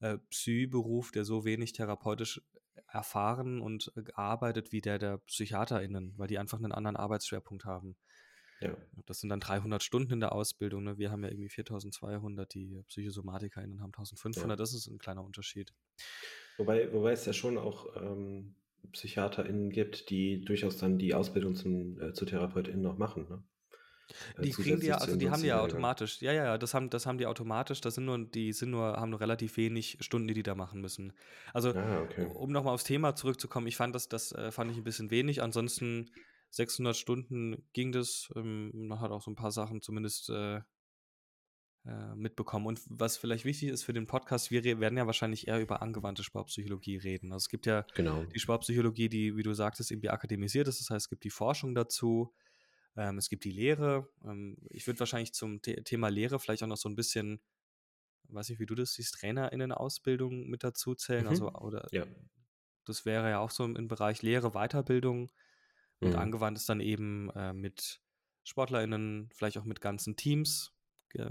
äh, Psy-Beruf, der so wenig therapeutisch erfahren und äh, arbeitet wie der der PsychiaterInnen, weil die einfach einen anderen Arbeitsschwerpunkt haben. Ja. Das sind dann 300 Stunden in der Ausbildung. Ne? Wir haben ja irgendwie 4200, die PsychosomatikerInnen haben 1500. Das ist ein kleiner Unterschied. Wobei, wobei es ja schon auch ähm, PsychiaterInnen gibt, die durchaus dann die Ausbildung zum, äh, zu TherapeutInnen noch machen. Ne? Äh, Die kriegen die ja, also die haben die ja automatisch. Ja, ja, ja, das haben, das haben die automatisch. Das sind nur, die sind nur, haben nur relativ wenig Stunden, die die da machen müssen. Also, Ah, okay. um nochmal aufs Thema zurückzukommen, ich fand das, das äh, fand ich ein bisschen wenig. Ansonsten 600 Stunden ging das. Ähm, man hat auch so ein paar Sachen zumindest äh, äh, mitbekommen. Und was vielleicht wichtig ist für den Podcast, wir werden ja wahrscheinlich eher über angewandte Sportpsychologie reden. Also es gibt ja Genau. die Sportpsychologie, die, wie du sagtest, irgendwie akademisiert ist. Das heißt, es gibt die Forschung dazu, ähm, es gibt die Lehre. Ähm, ich würde wahrscheinlich zum The Thema Lehre vielleicht auch noch so ein bisschen, weiß nicht, wie du das siehst, TrainerInnen-Ausbildung mit dazu zählen. Also, Mhm. oder Ja. das wäre ja auch so im Bereich Lehre, Weiterbildung. Und Mhm. angewandt ist dann eben äh, mit SportlerInnen, vielleicht auch mit ganzen Teams, äh,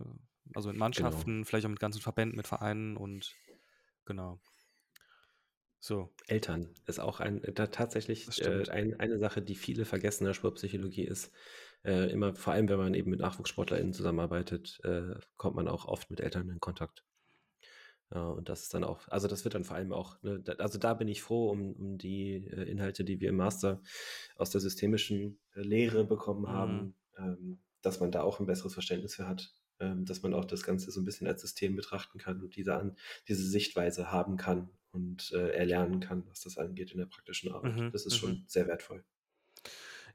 also mit Genau. Mannschaften, vielleicht auch mit ganzen Verbänden, mit Vereinen und genau. So, Eltern ist auch ein, da tatsächlich das äh, ein, eine Sache, die viele vergessen in der Sportpsychologie ist. Äh, immer, vor allem wenn man eben mit NachwuchssportlerInnen zusammenarbeitet, äh, kommt man auch oft mit Eltern in Kontakt. Äh, und das ist dann auch, also das wird dann vor allem auch, ne, also da bin ich froh um, um die äh, Inhalte, die wir im Master aus der systemischen äh, Lehre bekommen Mhm. haben, ähm, dass man da auch ein besseres Verständnis für hat, ähm, dass man auch das Ganze so ein bisschen als System betrachten kann und diese, an, diese Sichtweise haben kann und erlernen kann, was das angeht in der praktischen Arbeit. Mhm, Das ist mhm. schon sehr wertvoll.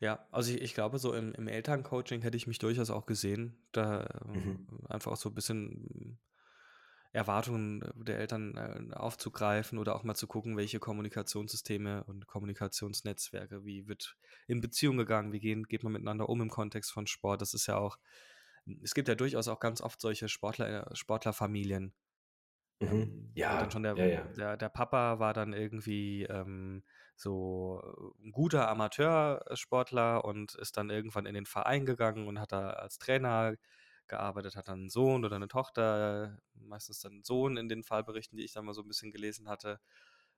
Ja, also ich, ich glaube, so im, im Elterncoaching hätte ich mich durchaus auch gesehen, da Mhm. einfach auch so ein bisschen Erwartungen der Eltern äh, aufzugreifen oder auch mal zu gucken, welche Kommunikationssysteme und Kommunikationsnetzwerke, wie wird in Beziehung gegangen, wie gehen, geht man miteinander um im Kontext von Sport. Das ist ja auch, es gibt ja durchaus auch ganz oft solche Sportler, Sportlerfamilien. Mhm. Ähm, Ja, dann schon der, ja, ja. der, der Papa war dann irgendwie ähm, so ein guter Amateursportler und ist dann irgendwann in den Verein gegangen und hat da als Trainer gearbeitet, hat dann einen Sohn oder eine Tochter, meistens dann einen Sohn in den Fallberichten, die ich dann mal so ein bisschen gelesen hatte,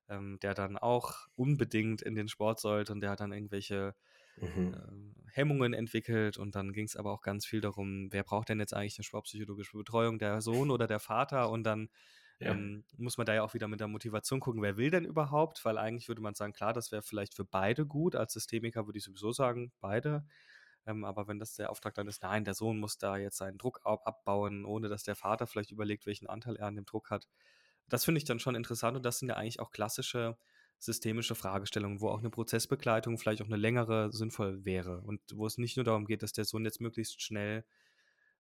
ähm, der dann auch unbedingt in den Sport sollte und der hat dann irgendwelche Mhm. äh, Hemmungen entwickelt und dann ging es aber auch ganz viel darum, wer braucht denn jetzt eigentlich eine sportpsychologische Betreuung, der Sohn oder der Vater und dann Ja. ähm, muss man da ja auch wieder mit der Motivation gucken, wer will denn überhaupt, weil eigentlich würde man sagen, klar, das wäre vielleicht für beide gut, als Systemiker würde ich sowieso sagen, beide, ähm, aber wenn das der Auftrag dann ist, nein, der Sohn muss da jetzt seinen Druck ab abbauen, ohne dass der Vater vielleicht überlegt, welchen Anteil er an dem Druck hat, das finde ich dann schon interessant und das sind ja eigentlich auch klassische systemische Fragestellungen, wo auch eine Prozessbegleitung vielleicht auch eine längere sinnvoll wäre und wo es nicht nur darum geht, dass der Sohn jetzt möglichst schnell,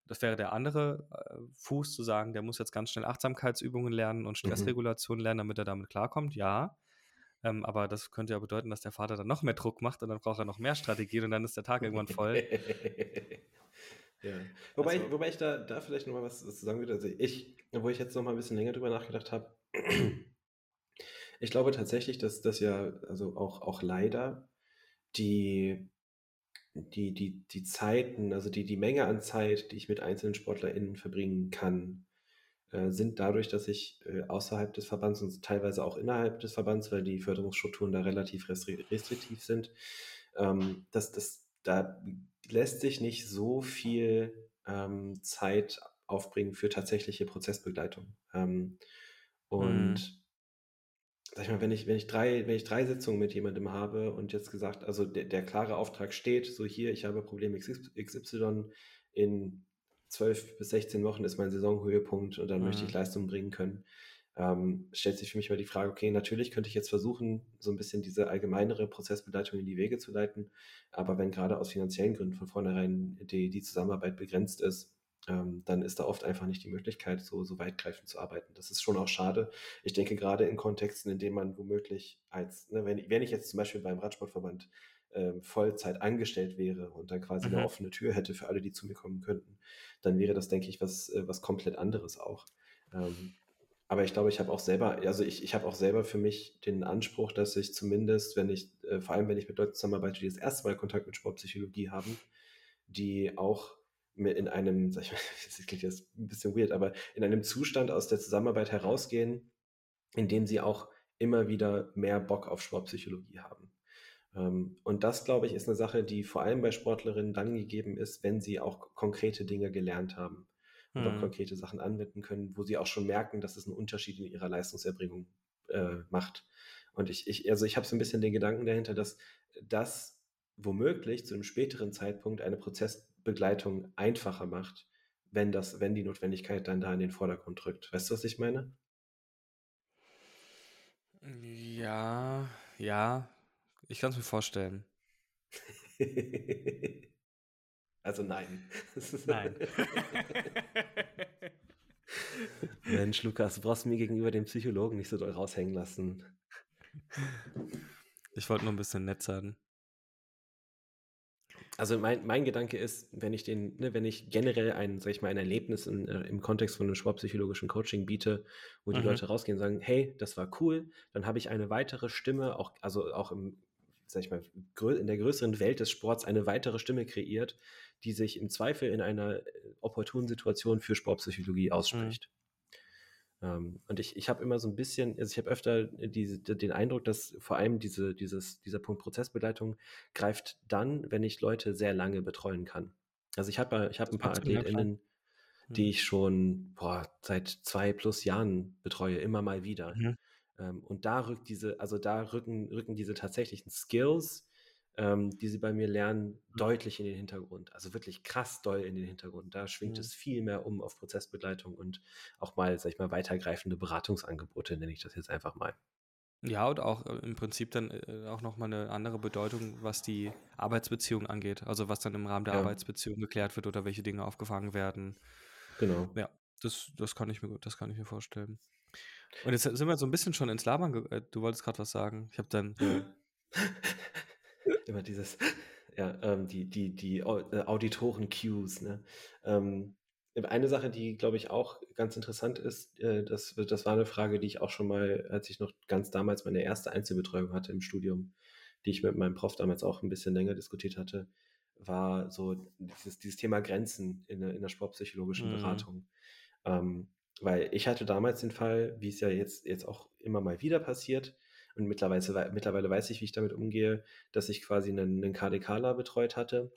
das wäre der andere äh, Fuß zu sagen, der muss jetzt ganz schnell Achtsamkeitsübungen lernen und Mhm. Stressregulation lernen, damit er damit klarkommt, ja. Ähm, aber das könnte ja bedeuten, dass der Vater dann noch mehr Druck macht und dann braucht er noch mehr Strategien und dann ist der Tag irgendwann voll. ja. Wobei, Also- ich, wobei ich da, da vielleicht nochmal was zu sagen würde. Also ich, wo ich jetzt nochmal ein bisschen länger drüber nachgedacht habe, ich glaube tatsächlich, dass das ja, also auch, auch leider die, die, die, die Zeiten, also die, die Menge an Zeit, die ich mit einzelnen SportlerInnen verbringen kann, sind dadurch, dass ich äh, außerhalb des Verbands und teilweise auch innerhalb des Verbands, weil die Förderungsstrukturen da relativ restri restriktiv sind, ähm, dass das, da lässt sich nicht so viel ähm, Zeit aufbringen für tatsächliche Prozessbegleitung. Ähm, und Mhm. sag ich mal, wenn ich, wenn ich drei, wenn ich drei Sitzungen mit jemandem habe und jetzt gesagt, also der, der klare Auftrag steht, so hier, ich habe Problem XY, in 12 bis 16 Wochen ist mein Saisonhöhepunkt und dann möchte ich Mhm. Leistung bringen können, ähm, stellt sich für mich mal die Frage, okay, natürlich könnte ich jetzt versuchen, so ein bisschen diese allgemeinere Prozessbegleitung in die Wege zu leiten, aber wenn gerade aus finanziellen Gründen von vornherein die, die Zusammenarbeit begrenzt ist, ähm, dann ist da oft einfach nicht die Möglichkeit, so, so weitgreifend zu arbeiten. Das ist schon auch schade. Ich denke gerade in Kontexten, in denen man womöglich als, ne, wenn, wenn ich jetzt zum Beispiel beim Radsportverband ähm, Vollzeit angestellt wäre und dann quasi Mhm. eine offene Tür hätte für alle, die zu mir kommen könnten, dann wäre das, denke ich, was, äh, was komplett anderes auch. Ähm, aber ich glaube, ich habe auch selber, also ich, ich habe auch selber für mich den Anspruch, dass ich zumindest, wenn ich, äh, vor allem wenn ich mit Leuten zusammenarbeite, die das erste Mal Kontakt mit Sportpsychologie haben, die auch in einem, sag ich mal, das klingt jetzt ein bisschen weird, aber in einem Zustand aus der Zusammenarbeit herausgehen, in dem sie auch immer wieder mehr Bock auf Sportpsychologie haben. Ähm, und das, glaube ich, ist eine Sache, die vor allem bei Sportlerinnen dann gegeben ist, wenn sie auch konkrete Dinge gelernt haben und auch Mhm. konkrete Sachen anwenden können, wo sie auch schon merken, dass es einen Unterschied in ihrer Leistungserbringung äh, macht. Und ich, ich, also ich habe so ein bisschen den Gedanken dahinter, dass das womöglich zu einem späteren Zeitpunkt eine Prozessbegleitung einfacher macht, wenn das, wenn die Notwendigkeit dann da in den Vordergrund rückt. Weißt du, was ich meine? Ja, ja, ich kann es mir vorstellen. also nein. Nein. Mensch, Lukas, du brauchst mir gegenüber dem Psychologen nicht so doll raushängen lassen. Ich wollte nur ein bisschen nett sein. Also mein, mein Gedanke ist, wenn ich den, ne, wenn ich generell ein, sag ich mal, ein Erlebnis in, äh, im Kontext von einem sportpsychologischen Coaching biete, wo die Mhm. Leute rausgehen und sagen, hey, das war cool, dann habe ich eine weitere Stimme, auch, also auch im, sag ich mal, in der größeren Welt des Sports eine weitere Stimme kreiert, die sich im Zweifel in einer äh, opportunen Situation für Sportpsychologie ausspricht. Ähm, und ich, ich habe immer so ein bisschen, also ich habe öfter diese, den Eindruck, dass vor allem diese, dieses, dieser Punkt Prozessbegleitung greift dann, wenn ich Leute sehr lange betreuen kann. Also ich habe ich hab ein paar. AthletInnen, die ich schon boah, seit zwei plus Jahren betreue, immer mal wieder. Mhm. Ähm, und da rückt diese, also da rücken, rücken diese tatsächlichen Skills, ähm, die sie bei mir lernen, Mhm. deutlich in den Hintergrund. Also wirklich krass doll in den Hintergrund. Da schwingt Mhm. es viel mehr um auf Prozessbegleitung und auch mal, sag ich mal, weitergreifende Beratungsangebote, nenne ich das jetzt einfach mal. Ja, und auch äh, im Prinzip dann äh, auch nochmal eine andere Bedeutung, was die Arbeitsbeziehung angeht. Also was dann im Rahmen der Ja. Arbeitsbeziehung geklärt wird oder welche Dinge aufgefangen werden. Genau. Ja. Das, das kann ich mir das kann ich mir vorstellen. Und jetzt sind wir so ein bisschen schon ins Labern. Äh, du wolltest gerade was sagen. Ich habe dann. Immer dieses, ja, ähm, die, die, die äh, Auditoren-Cues. Ne? Ähm, eine Sache, die, glaube ich, auch ganz interessant ist, äh, das, das war eine Frage, die ich auch schon mal, als ich noch ganz damals meine erste Einzelbetreuung hatte im Studium, die ich mit meinem Prof damals auch ein bisschen länger diskutiert hatte, war so dieses, dieses Thema Grenzen in der, in der sportpsychologischen mhm. Beratung. Ähm, weil ich hatte damals den Fall, wie es ja jetzt, jetzt auch immer mal wieder passiert, und mittlerweile, mittlerweile weiß ich, wie ich damit umgehe, dass ich quasi einen, einen KDKler betreut hatte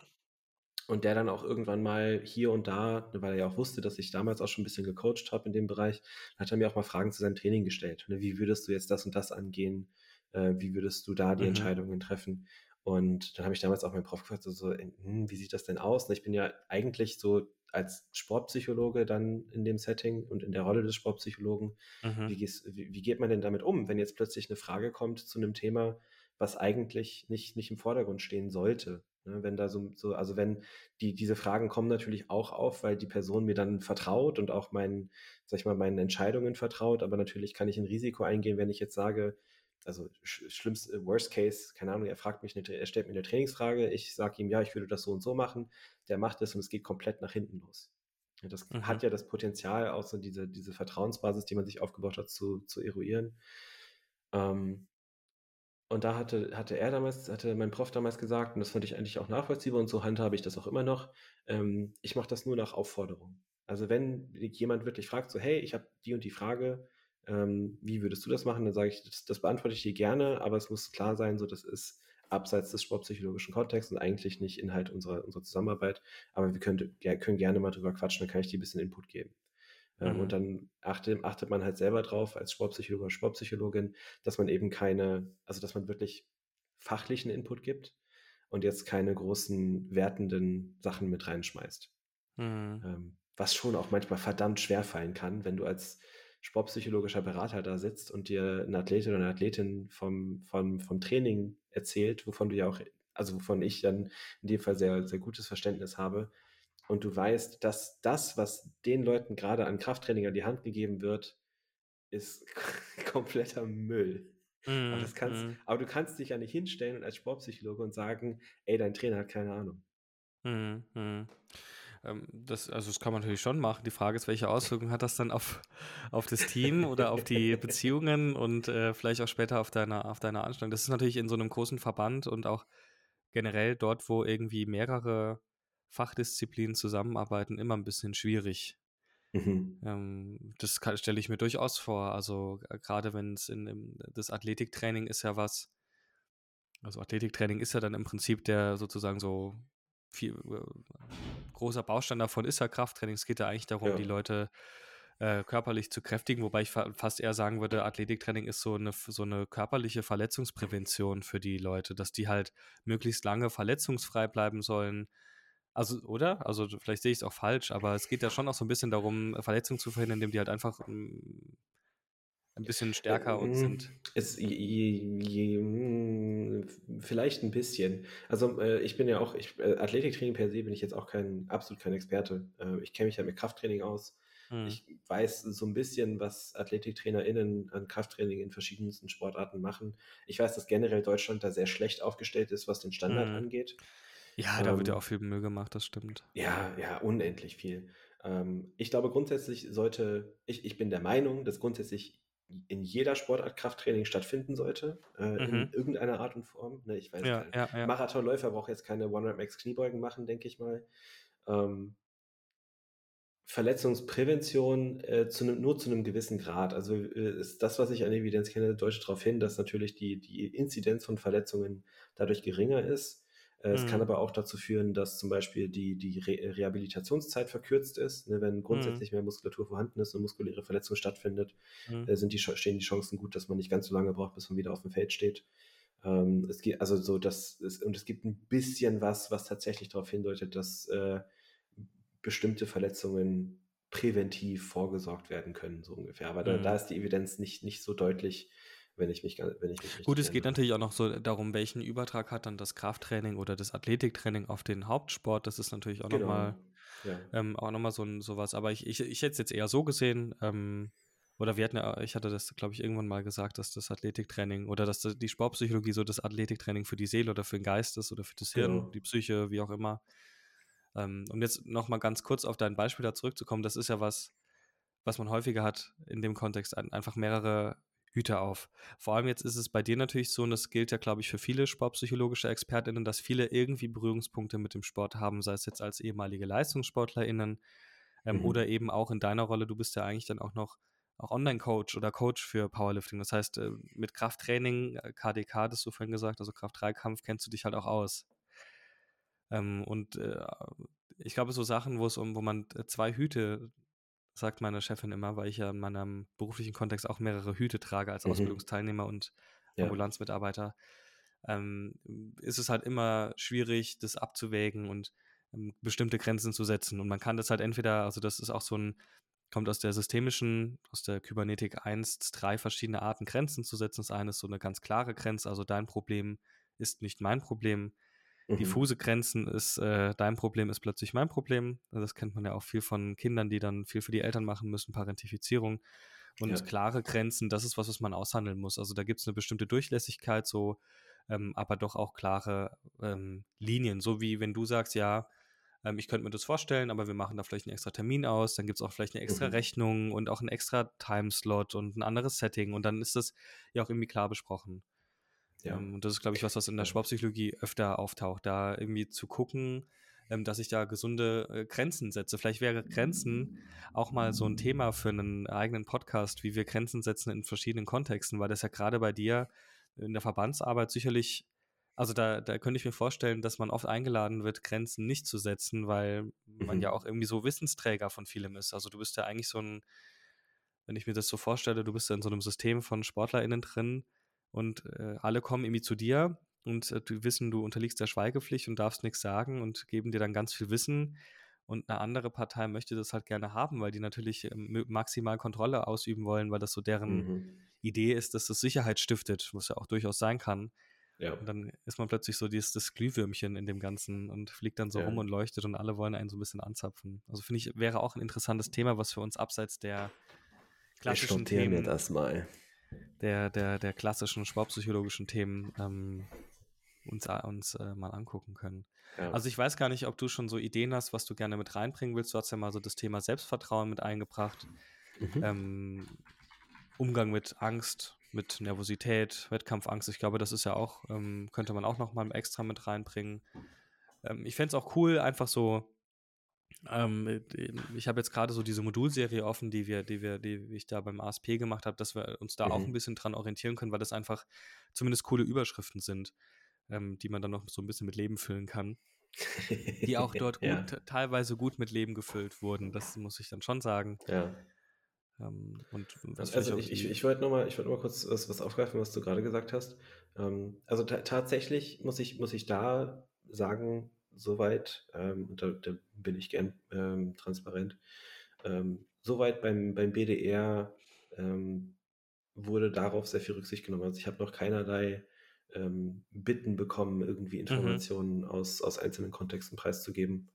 und der dann auch irgendwann mal hier und da, weil er ja auch wusste, dass ich damals auch schon ein bisschen gecoacht habe in dem Bereich, hat er mir auch mal Fragen zu seinem Training gestellt. Ne? Wie würdest du jetzt das und das angehen? Äh, wie würdest du da die mhm. Entscheidungen treffen? Und dann habe ich damals auch meinen Prof gefragt, so, so hm, wie sieht das denn aus? Und ich bin ja eigentlich so als Sportpsychologe dann in dem Setting und in der Rolle des Sportpsychologen, mhm. wie, wie, wie, geht man denn damit um, wenn jetzt plötzlich eine Frage kommt zu einem Thema, was eigentlich nicht, nicht im Vordergrund stehen sollte? Ne, wenn da so, so, also wenn die, diese Fragen kommen natürlich auch auf, weil die Person mir dann vertraut und auch meinen, sag ich mal, meinen Entscheidungen vertraut, aber natürlich kann ich ein Risiko eingehen, wenn ich jetzt sage, also schlimmste, worst case, keine Ahnung, er fragt mich, eine, er stellt mir eine Trainingsfrage, ich sage ihm, ja, ich würde das so und so machen, der macht es und es geht komplett nach hinten los. Das mhm. hat ja das Potenzial, auch so diese, diese Vertrauensbasis, die man sich aufgebaut hat, zu, zu eruieren. Ähm, und da hatte, hatte er damals, hatte mein Prof damals gesagt, und das fand ich eigentlich auch nachvollziehbar und so handhabe ich das auch immer noch, ähm, ich mache das nur nach Aufforderung. Also wenn jemand wirklich fragt, so, hey, ich habe die und die Frage, ähm, wie würdest du das machen? Dann sage ich, das, das, beantworte ich dir gerne, aber es muss klar sein, so das ist abseits des sportpsychologischen Kontexts und eigentlich nicht Inhalt unserer, unserer Zusammenarbeit. Aber wir können, können gerne mal drüber quatschen, dann kann ich dir ein bisschen Input geben. Ähm, mhm. Und dann achtet, achtet man halt selber drauf als Sportpsychologe oder Sportpsychologin, dass man eben keine, also dass man wirklich fachlichen Input gibt und jetzt keine großen wertenden Sachen mit reinschmeißt. Mhm. Ähm, was schon auch manchmal verdammt schwer fallen kann, wenn du als sportpsychologischer Berater da sitzt und dir eine Athletin oder eine Athletin vom, vom, vom Training erzählt, wovon du ja auch, also wovon ich dann in dem Fall sehr, sehr gutes Verständnis habe. Und du weißt, dass das, was den Leuten gerade an Krafttraining an die Hand gegeben wird, ist kompletter Müll. Mm, aber, das kannst, mm. aber du kannst dich ja nicht hinstellen und als Sportpsychologe und sagen, ey, dein Trainer hat keine Ahnung. Mm, das, also das kann man natürlich schon machen. Die Frage ist, welche Auswirkungen hat das dann auf, auf das Team oder auf die Beziehungen und äh, vielleicht auch später auf deine, auf deine Anstellung. Das ist natürlich in so einem großen Verband und auch generell dort, wo irgendwie mehrere Fachdisziplinen zusammenarbeiten, immer ein bisschen schwierig. Mhm. Ähm, das stelle ich mir durchaus vor. Also gerade wenn es in, in das Athletiktraining ist ja was, also Athletiktraining ist ja dann im Prinzip der sozusagen so viel äh, großer Baustein davon ist ja Krafttraining. Es geht ja eigentlich darum, ja. die Leute äh, körperlich zu kräftigen, wobei ich fa fast eher sagen würde, Athletiktraining ist so eine, so eine körperliche Verletzungsprävention für die Leute, dass die halt möglichst lange verletzungsfrei bleiben sollen. Also, oder? Also, vielleicht sehe ich es auch falsch, aber es geht ja schon auch so ein bisschen darum, Verletzungen zu verhindern, indem die halt einfach mm, ein bisschen stärker und sind. Es, je, je, hm, vielleicht ein bisschen. Also äh, ich bin ja auch, ich, äh, Athletiktraining per se bin ich jetzt auch kein, absolut kein Experte. Äh, ich kenne mich ja mit Krafttraining aus. Hm. Ich weiß so ein bisschen, was AthletiktrainerInnen an Krafttraining in verschiedensten Sportarten machen. Ich weiß, dass generell Deutschland da sehr schlecht aufgestellt ist, was den Standard hm. angeht. Ja, da ähm, wird ja auch viel Müll gemacht, das stimmt. Ja, ja, unendlich viel. Ähm, ich glaube, grundsätzlich sollte, ich, ich bin der Meinung, dass grundsätzlich in jeder Sportart Krafttraining stattfinden sollte, äh, mhm. in irgendeiner Art und Form. Ne, ich weiß, ja, ja, ja. Marathonläufer braucht jetzt keine One-Rep-Max Kniebeugen machen, denke ich mal. Ähm, Verletzungsprävention äh, zu ne, nur zu einem gewissen Grad. Also äh, ist das, was ich an Evidenz kenne, deutet darauf hin, dass natürlich die, die Inzidenz von Verletzungen dadurch geringer ist. Äh, es mhm. kann aber auch dazu führen, dass zum Beispiel die, die Re Rehabilitationszeit verkürzt ist. Ne, wenn grundsätzlich mhm. mehr Muskulatur vorhanden ist und muskuläre Verletzung stattfindet, mhm. äh, sind die, stehen die Chancen gut, dass man nicht ganz so lange braucht, bis man wieder auf dem Feld steht. Ähm, es gibt also so, dass es, und es gibt ein bisschen was, was tatsächlich darauf hindeutet, dass äh, bestimmte Verletzungen präventiv vorgesorgt werden können, so ungefähr. Aber da, da mhm. ist die Evidenz nicht, nicht so deutlich wenn ich mich, wenn ich mich Gut, es geht natürlich auch noch so darum, welchen Übertrag hat dann das Krafttraining oder das Athletiktraining auf den Hauptsport. Das ist natürlich auch genau. nochmal ja. ähm, auch nochmal so sowas. Aber ich, ich, ich hätte es jetzt eher so gesehen, ähm, oder wir hatten ja, ich hatte das, glaube ich, irgendwann mal gesagt, dass das Athletiktraining oder dass die Sportpsychologie so das Athletiktraining für die Seele oder für den Geist ist oder für das Hirn, genau. die Psyche, wie auch immer. Ähm, um jetzt nochmal ganz kurz auf dein Beispiel da zurückzukommen, das ist ja was, was man häufiger hat in dem Kontext, einfach mehrere Hüte auf. Vor allem jetzt ist es bei dir natürlich so, und das gilt ja, glaube ich, für viele sportpsychologische ExpertInnen, dass viele irgendwie Berührungspunkte mit dem Sport haben, sei es jetzt als ehemalige LeistungssportlerInnen ähm, mhm. oder eben auch in deiner Rolle, du bist ja eigentlich dann auch noch auch Online-Coach oder Coach für Powerlifting. Das heißt, äh, mit Krafttraining, KDK, äh, das du vorhin gesagt, also Kraft-3-Kampf, kennst du dich halt auch aus. Ähm, und äh, ich glaube, so Sachen, wo es um, wo man zwei Hüte, sagt meine Chefin immer, weil ich ja in meinem beruflichen Kontext auch mehrere Hüte trage als mhm. Ausbildungsteilnehmer und ja. Ambulanzmitarbeiter, ähm, ist es halt immer schwierig, das abzuwägen und ähm, bestimmte Grenzen zu setzen. Und man kann das halt entweder, also das ist auch so ein kommt aus der systemischen, aus der Kybernetik 1, drei verschiedene Arten Grenzen zu setzen. Das eine ist so eine ganz klare Grenze, also dein Problem ist nicht mein Problem. Mhm. Diffuse Grenzen ist, äh, dein Problem ist plötzlich mein Problem. Das kennt man ja auch viel von Kindern, die dann viel für die Eltern machen müssen, Parentifizierung. Und ja. klare Grenzen, das ist was, was man aushandeln muss. Also da gibt es eine bestimmte Durchlässigkeit, so, ähm, aber doch auch klare ähm, Linien. So wie wenn du sagst, ja, ähm, ich könnte mir das vorstellen, aber wir machen da vielleicht einen extra Termin aus, dann gibt es auch vielleicht eine extra mhm. Rechnung und auch einen extra Timeslot und ein anderes Setting und dann ist das ja auch irgendwie klar besprochen. Ja. Ähm, und das ist, glaube ich, was, was in der Sportpsychologie öfter auftaucht, da irgendwie zu gucken, ähm, dass ich da gesunde äh, Grenzen setze. Vielleicht wäre Grenzen auch mal so ein Thema für einen eigenen Podcast, wie wir Grenzen setzen in verschiedenen Kontexten, weil das ja gerade bei dir in der Verbandsarbeit sicherlich also da, da könnte ich mir vorstellen, dass man oft eingeladen wird, Grenzen nicht zu setzen, weil man ja mhm. auch irgendwie so Wissensträger von vielem ist. Also du bist ja eigentlich so ein, wenn ich mir das so vorstelle, du bist ja in so einem System von SportlerInnen drin und äh, alle kommen irgendwie zu dir und äh, du wissen, du unterliegst der Schweigepflicht und darfst nichts sagen und geben dir dann ganz viel Wissen. Und eine andere Partei möchte das halt gerne haben, weil die natürlich ähm, maximal Kontrolle ausüben wollen, weil das so deren mhm. Idee ist, dass das Sicherheit stiftet, was ja auch durchaus sein kann. Ja. Und dann ist man plötzlich so dieses, das Glühwürmchen in dem Ganzen und fliegt dann so ja. rum und leuchtet und alle wollen einen so ein bisschen anzapfen. Also finde ich, wäre auch ein interessantes Thema, was für uns abseits der klassischen ich Themen. mir das mal. Der, der, der klassischen sportpsychologischen Themen ähm, uns, äh, uns äh, mal angucken können. Ja. Also ich weiß gar nicht, ob du schon so Ideen hast, was du gerne mit reinbringen willst. Du hast ja mal so das Thema Selbstvertrauen mit eingebracht. Mhm. Ähm, Umgang mit Angst, mit Nervosität, Wettkampfangst. Ich glaube, das ist ja auch, ähm, könnte man auch noch mal extra mit reinbringen. Ähm, ich fände es auch cool, einfach so, ähm, ich habe jetzt gerade so diese Modulserie offen, die wir, die wir, die ich da beim ASP gemacht habe, dass wir uns da mhm. auch ein bisschen dran orientieren können, weil das einfach zumindest coole Überschriften sind, ähm, die man dann noch so ein bisschen mit Leben füllen kann. die auch dort gut, ja. teilweise gut mit Leben gefüllt wurden. Das muss ich dann schon sagen. Ja. Ähm, und also ich, ich, ich wollte nochmal wollt noch kurz was, was, aufgreifen, was du gerade gesagt hast. Ähm, also tatsächlich muss ich, muss ich da sagen, soweit, ähm, und da, da, bin ich gern ähm, transparent, ähm, soweit beim, beim BDR ähm, wurde darauf sehr viel Rücksicht genommen. Also ich habe noch keinerlei ähm, Bitten bekommen, irgendwie mhm. Informationen mhm. aus, aus einzelnen Kontexten preiszugeben.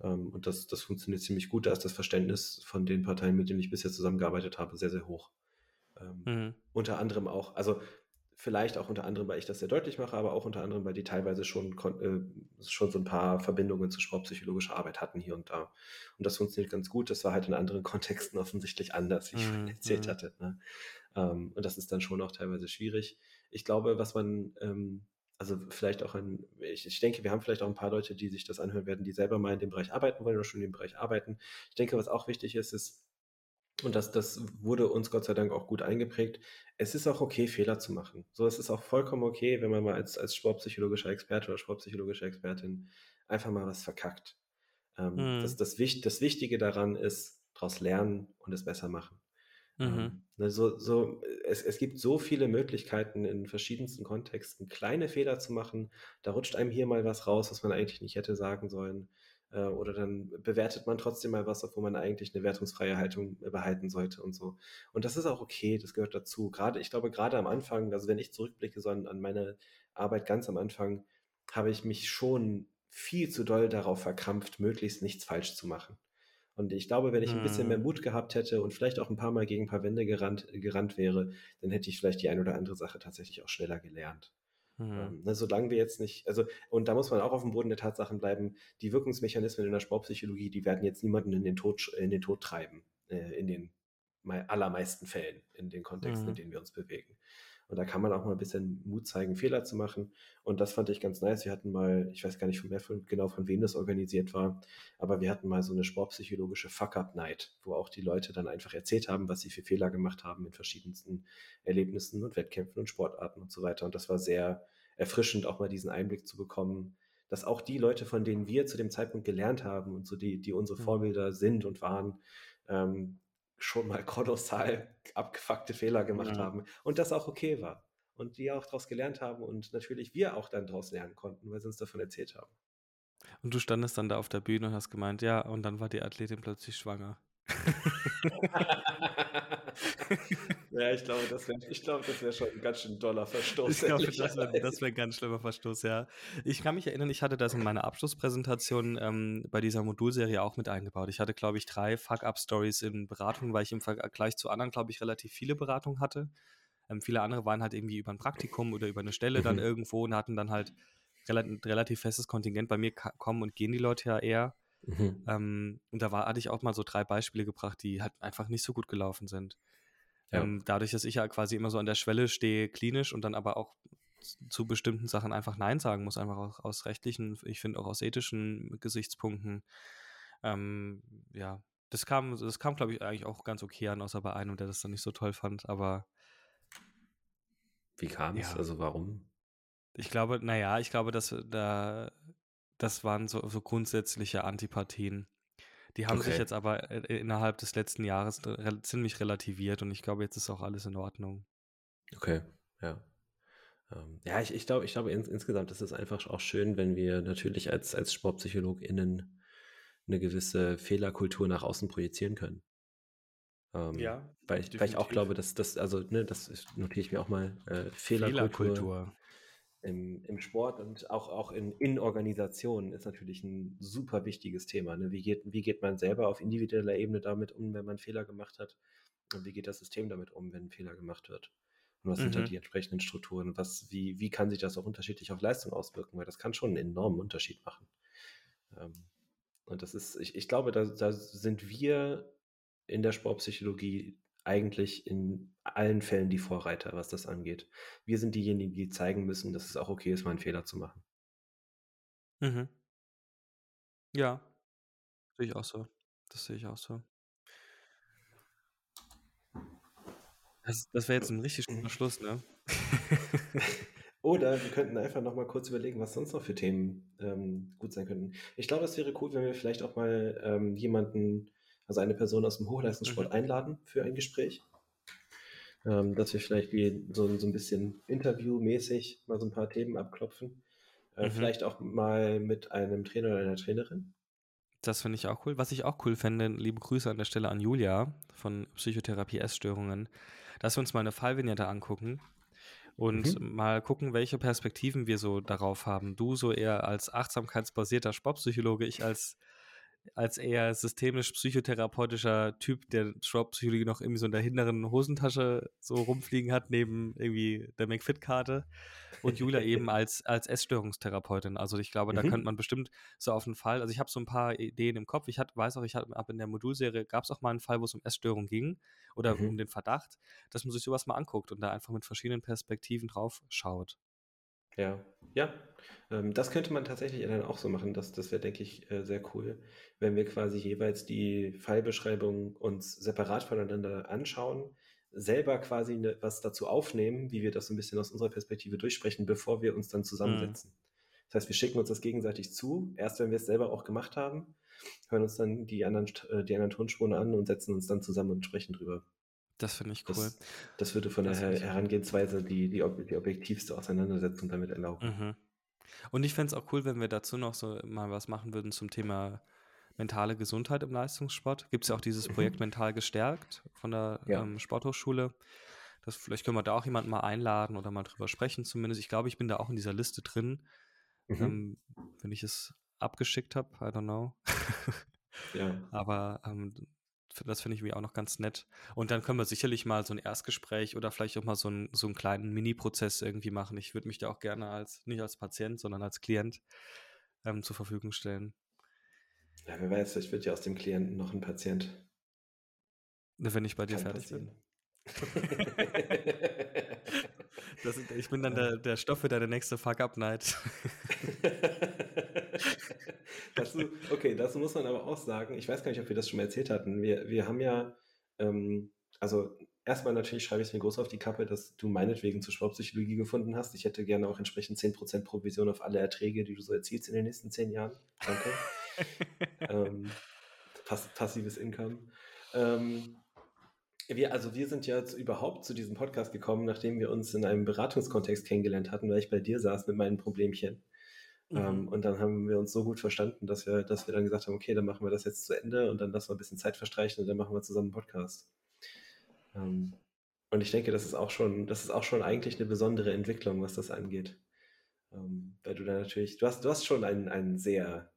Ähm, und das, das funktioniert ziemlich gut. Da ist das Verständnis von den Parteien, mit denen ich bisher zusammengearbeitet habe, sehr, sehr hoch. Ähm, mhm. Unter anderem auch, also vielleicht auch unter anderem, weil ich das sehr deutlich mache, aber auch unter anderem, weil die teilweise schon, äh, schon so ein paar Verbindungen zu sportpsychologischer Arbeit hatten hier und da. Und das funktioniert ganz gut. Das war halt in anderen Kontexten offensichtlich anders, wie ich mhm. erzählt mhm. hatte. Ne? Ähm, und das ist dann schon auch teilweise schwierig. Ich glaube, was man ähm, also vielleicht auch ein, ich, ich, denke, wir haben vielleicht auch ein paar Leute, die sich das anhören werden, die selber mal in dem Bereich arbeiten wollen oder schon in dem Bereich arbeiten. Ich denke, was auch wichtig ist, ist, und das, das wurde uns Gott sei Dank auch gut eingeprägt, es ist auch okay, Fehler zu machen. So, es ist auch vollkommen okay, wenn man mal als, als sportpsychologischer Experte oder sportpsychologische Expertin einfach mal was verkackt. Ähm, mhm. das, das, das Wichtige daran ist, daraus lernen und es besser machen. Mhm. Ähm, ne, so, so, es, es gibt so viele Möglichkeiten in verschiedensten Kontexten, kleine Fehler zu machen. Da rutscht einem hier mal was raus, was man eigentlich nicht hätte sagen sollen. Äh, oder dann bewertet man trotzdem mal was, obwohl man eigentlich eine wertungsfreie Haltung behalten sollte und so. Und das ist auch okay, das gehört dazu. Gerade, ich glaube, gerade am Anfang, also wenn ich zurückblicke so an, an meine Arbeit ganz am Anfang, habe ich mich schon viel zu doll darauf verkrampft, möglichst nichts falsch zu machen. Und ich glaube, wenn ich ein bisschen mehr Mhm. Mut gehabt hätte und vielleicht auch ein paar Mal gegen ein paar Wände gerannt, gerannt wäre, dann hätte ich vielleicht die ein oder andere Sache tatsächlich auch schneller gelernt. Mhm. Ähm, ne, solange wir jetzt nicht, also, und da muss man auch auf dem Boden der Tatsachen bleiben, die Wirkungsmechanismen in der Sportpsychologie, die werden jetzt niemanden in den Tod, in den Tod treiben, äh, in den mei- allermeisten Fällen, in den Kontexten, in Mhm. denen wir uns bewegen. Und da kann man auch mal ein bisschen Mut zeigen, Fehler zu machen. Und das fand ich ganz nice. Wir hatten mal, ich weiß gar nicht von wer von, genau von wem das organisiert war, aber wir hatten mal so eine sportpsychologische Fuck-Up-Night, wo auch die Leute dann einfach erzählt haben, was sie für Fehler gemacht haben in verschiedensten Erlebnissen und Wettkämpfen und Sportarten und so weiter. Und das war sehr erfrischend, auch mal diesen Einblick zu bekommen, dass auch die Leute, von denen wir zu dem Zeitpunkt gelernt haben und so die, die unsere Mhm. Vorbilder sind und waren, ähm, schon mal kolossal abgefuckte Fehler gemacht Ja. haben und das auch okay war. Und die auch daraus gelernt haben und natürlich wir auch dann daraus lernen konnten, weil sie uns davon erzählt haben. Und du standest dann da auf der Bühne und hast gemeint, ja, und dann war die Athletin plötzlich schwanger. ja, ich glaube, das wäre glaub, wär schon ein ganz schön doller Verstoß. Ich glaube, das wäre wär ein ganz schlimmer Verstoß, ja. Ich kann mich erinnern, ich hatte das in meiner Abschlusspräsentation ähm, bei dieser Modulserie auch mit eingebaut. Ich hatte, glaube ich, drei Fuck-Up-Stories in Beratungen, weil ich im Vergleich zu anderen, glaube ich, relativ viele Beratungen hatte. Ähm, viele andere waren halt irgendwie über ein Praktikum oder über eine Stelle dann Mhm. irgendwo und hatten dann halt relativ, relativ festes Kontingent. Bei mir kommen und gehen die Leute ja eher. Mhm. Ähm, und da war, hatte ich auch mal so drei Beispiele gebracht, die halt einfach nicht so gut gelaufen sind. Ja. Ähm, dadurch, dass ich ja quasi immer so an der Schwelle stehe, klinisch und dann aber auch zu bestimmten Sachen einfach Nein sagen muss, einfach aus, aus rechtlichen, ich finde auch aus ethischen Gesichtspunkten. Ähm, ja, das kam, das kam, glaube ich, eigentlich auch ganz okay an, außer bei einem, der das dann nicht so toll fand. Aber Wie kam es? Ja. Also warum? ich glaube, naja, ich glaube, dass da, das waren so, so grundsätzliche Antipathien. Die haben sich Okay. jetzt aber äh, innerhalb des letzten Jahres re ziemlich relativiert und ich glaube, jetzt ist auch alles in Ordnung. Okay, ja. Ähm, ja, ich, ich glaube, ich glaube ins, insgesamt ist es einfach auch schön, wenn wir natürlich als, als SportpsychologInnen eine gewisse Fehlerkultur nach außen projizieren können. Ähm, Ja, weil, ich, weil ich auch glaube, dass das, also, ne, das notiere ich mir auch mal, äh, Fehlerkultur, Fehlerkultur. Im, im Sport und auch, auch in, in Organisationen ist natürlich ein super wichtiges Thema. Ne? Wie, geht, wie geht man selber auf individueller Ebene damit um, wenn man Fehler gemacht hat? Und wie geht das System damit um, wenn ein Fehler gemacht wird? Und was sind da Mhm. die entsprechenden Strukturen? Was, wie, wie kann sich das auch unterschiedlich auf Leistung auswirken? Weil das kann schon einen enormen Unterschied machen. Ähm, und das ist, ich, ich glaube, da, da sind wir in der Sportpsychologie eigentlich in allen Fällen die Vorreiter, was das angeht. Wir sind diejenigen, die zeigen müssen, dass es auch okay ist, mal einen Fehler zu machen. Mhm. Ja, sehe ich auch so. Das sehe ich auch so. Das, das wäre jetzt ein richtig schöner Schluss, ne? Oder wir könnten einfach noch mal kurz überlegen, was sonst noch für Themen ähm, gut sein könnten. Ich glaube, es wäre cool, wenn wir vielleicht auch mal ähm, jemanden, also eine Person aus dem Hochleistungssport Mhm. einladen für ein Gespräch. Ähm, dass wir vielleicht wie so, so ein bisschen interviewmäßig mal so ein paar Themen abklopfen. Äh, Mhm. Vielleicht auch mal mit einem Trainer oder einer Trainerin. Das finde ich auch cool. Was ich auch cool fände, liebe Grüße an der Stelle an Julia von Psychotherapie Essstörungen, dass wir uns mal eine Fallvignette angucken und Mhm. mal gucken, welche Perspektiven wir so darauf haben. Du so eher als achtsamkeitsbasierter Sportpsychologe, ich als, als eher systemisch-psychotherapeutischer Typ, der Sportpsychologie noch irgendwie so in der hinteren Hosentasche so rumfliegen hat, neben irgendwie der McFit-Karte. Und Julia eben als, als Essstörungstherapeutin. Also ich glaube, da Mhm. könnte man bestimmt so auf einen Fall, also ich habe so ein paar Ideen im Kopf. Ich hat, weiß auch, ich habe in der Modulserie gab es auch mal einen Fall, wo es um Essstörung ging oder Mhm. um den Verdacht, dass man sich sowas mal anguckt und da einfach mit verschiedenen Perspektiven drauf schaut. Ja, ja. Ähm, das könnte man tatsächlich dann auch so machen. Das, das wäre, denke ich, äh, sehr cool, wenn wir quasi jeweils die Fallbeschreibung uns separat voneinander anschauen, selber quasi ne, was dazu aufnehmen, wie wir das so ein bisschen aus unserer Perspektive durchsprechen, bevor wir uns dann zusammensetzen. Das heißt, wir schicken uns das gegenseitig zu, erst wenn wir es selber auch gemacht haben, hören uns dann die anderen, äh, die anderen Tonspuren an und setzen uns dann zusammen und sprechen drüber. Das finde ich cool. Das, das würde von Das der Herangehensweise die, die, die objektivste Auseinandersetzung damit erlauben. Mhm. Und ich fände es auch cool, wenn wir dazu noch so mal was machen würden zum Thema mentale Gesundheit im Leistungssport. Gibt es ja auch dieses Mhm. Projekt Mental gestärkt von der Ja. ähm, Sporthochschule. Das, vielleicht können wir da auch jemanden mal einladen oder mal drüber sprechen zumindest. Ich glaube, ich bin da auch in dieser Liste drin. Mhm. Ähm, wenn ich es abgeschickt habe. I don't know. Ja. Aber ähm, das finde ich mir auch noch ganz nett. Und dann können wir sicherlich mal so ein Erstgespräch oder vielleicht auch mal so, ein, so einen kleinen Mini-Prozess irgendwie machen. Ich würde mich da auch gerne als, nicht als Patient, sondern als Klient ähm, zur Verfügung stellen. Ja, wer weiß, vielleicht wird ja aus dem Klienten noch ein Patient. Wenn ich bei dir Kann fertig passieren. bin. Das, ich bin dann der, der Stoff für deine nächste Fuck-Up-Night. dazu, okay, dazu muss man aber auch sagen, ich weiß gar nicht, ob wir das schon mal erzählt hatten. Wir, wir haben ja, ähm, also erstmal natürlich schreibe ich es mir groß auf die Kappe, dass du meinetwegen zur Sportpsychologie gefunden hast. Ich hätte gerne auch entsprechend 10% Provision auf alle Erträge, die du so erzielst in den nächsten 10 Jahren. Danke. ähm, pass passives Income. Ähm, wir, also wir sind ja überhaupt zu diesem Podcast gekommen, nachdem wir uns in einem Beratungskontext kennengelernt hatten, weil ich bei dir saß mit meinen Problemchen. Mhm. Ähm, und dann haben wir uns so gut verstanden, dass wir, dass wir dann gesagt haben, okay, dann machen wir das jetzt zu Ende und dann lassen wir ein bisschen Zeit verstreichen und dann machen wir zusammen einen Podcast. Ähm, und ich denke, das ist auch schon, das ist auch schon eigentlich eine besondere Entwicklung, was das angeht. Ähm, weil du da natürlich, du hast, du hast schon einen, einen sehr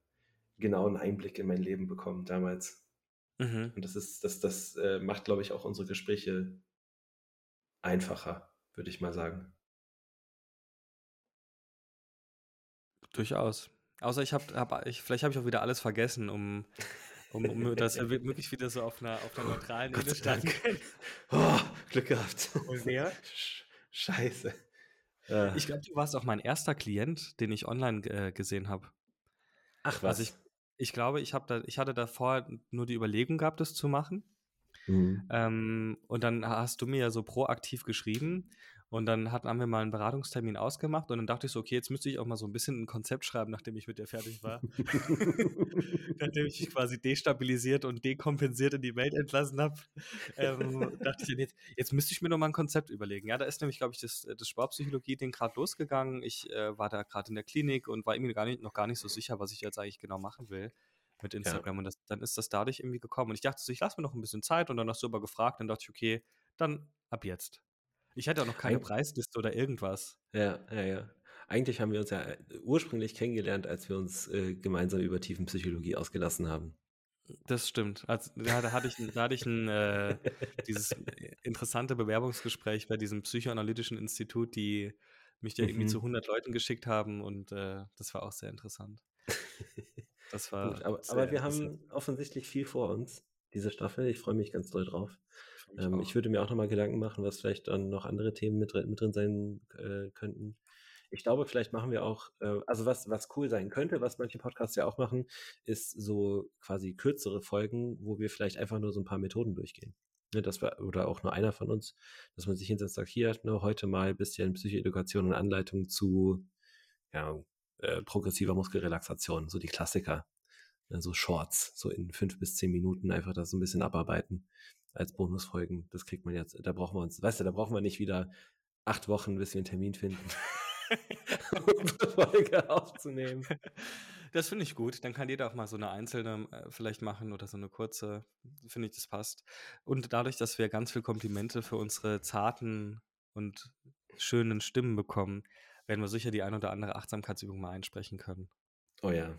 genauen Einblick in mein Leben bekommen damals. Mhm. Und das ist, das, das äh, macht, glaube ich, auch unsere Gespräche einfacher, würde ich mal sagen. Durchaus. Außer ich habe, hab, ich, vielleicht habe ich auch wieder alles vergessen, um, um, um das wirklich wieder so auf einer, auf einer neutralen Ebene starten oh, Glück gehabt. Und wer? Scheiße. Ich glaube, du warst auch mein erster Klient, den ich online äh, gesehen habe. Ach was. Also ich, ich glaube, ich, da, ich hatte davor nur die Überlegung gehabt, das zu machen. Mhm. Ähm, und dann hast du mir ja so proaktiv geschrieben und dann hatten, haben wir mal einen Beratungstermin ausgemacht und dann dachte ich so, okay, jetzt müsste ich auch mal so ein bisschen ein Konzept schreiben, nachdem ich mit dir fertig war. nachdem ich mich quasi destabilisiert und dekompensiert in die Welt entlassen habe, ähm, dachte ich, jetzt, jetzt müsste ich mir noch mal ein Konzept überlegen. Ja, da ist nämlich, glaube ich, das, das Sportpsychologie-Ding gerade losgegangen. Ich äh, war da gerade in der Klinik und war irgendwie gar nicht, noch gar nicht so sicher, was ich jetzt eigentlich genau machen will mit Instagram. Ja. Und das, dann ist das dadurch irgendwie gekommen. Und ich dachte so, ich lasse mir noch ein bisschen Zeit und dann hast du aber gefragt. Dann dachte ich, okay, dann ab jetzt. Ich hatte auch noch keine Eig Preisliste oder irgendwas. Ja, ja, ja. Eigentlich haben wir uns ja äh, ursprünglich kennengelernt, als wir uns äh, gemeinsam über Tiefenpsychologie ausgelassen haben. Das stimmt. Also, da, da hatte ich, da hatte ich ein, äh, dieses interessante Bewerbungsgespräch bei diesem psychoanalytischen Institut, die mich ja irgendwie mhm. zu 100 Leuten geschickt haben und äh, das war auch sehr interessant. Das war. Gut, aber, aber wir haben offensichtlich viel vor uns, diese Staffel. Ich freue mich ganz doll drauf. Ähm, ich würde mir auch nochmal Gedanken machen, was vielleicht dann noch andere Themen mit, mit drin sein äh, könnten. Ich glaube, vielleicht machen wir auch, äh, also was, was cool sein könnte, was manche Podcasts ja auch machen, ist so quasi kürzere Folgen, wo wir vielleicht einfach nur so ein paar Methoden durchgehen. Ne, das war, oder auch nur einer von uns, dass man sich hinsetzt und sagt, hier, ne, heute mal ein bisschen Psychoedukation und Anleitung zu ja, äh, progressiver Muskelrelaxation, so die Klassiker. So Shorts, so in fünf bis zehn Minuten einfach das so ein bisschen abarbeiten als Bonusfolgen. Das kriegt man jetzt, da brauchen wir uns, weißt du, da brauchen wir nicht wieder acht Wochen, bis wir einen Termin finden, um unsere Folge aufzunehmen. Das finde ich gut. Dann kann jeder auch mal so eine einzelne äh, vielleicht machen oder so eine kurze. Finde ich, das passt. Und dadurch, dass wir ganz viele Komplimente für unsere zarten und schönen Stimmen bekommen, werden wir sicher die ein oder andere Achtsamkeitsübung mal einsprechen können. Oh ja.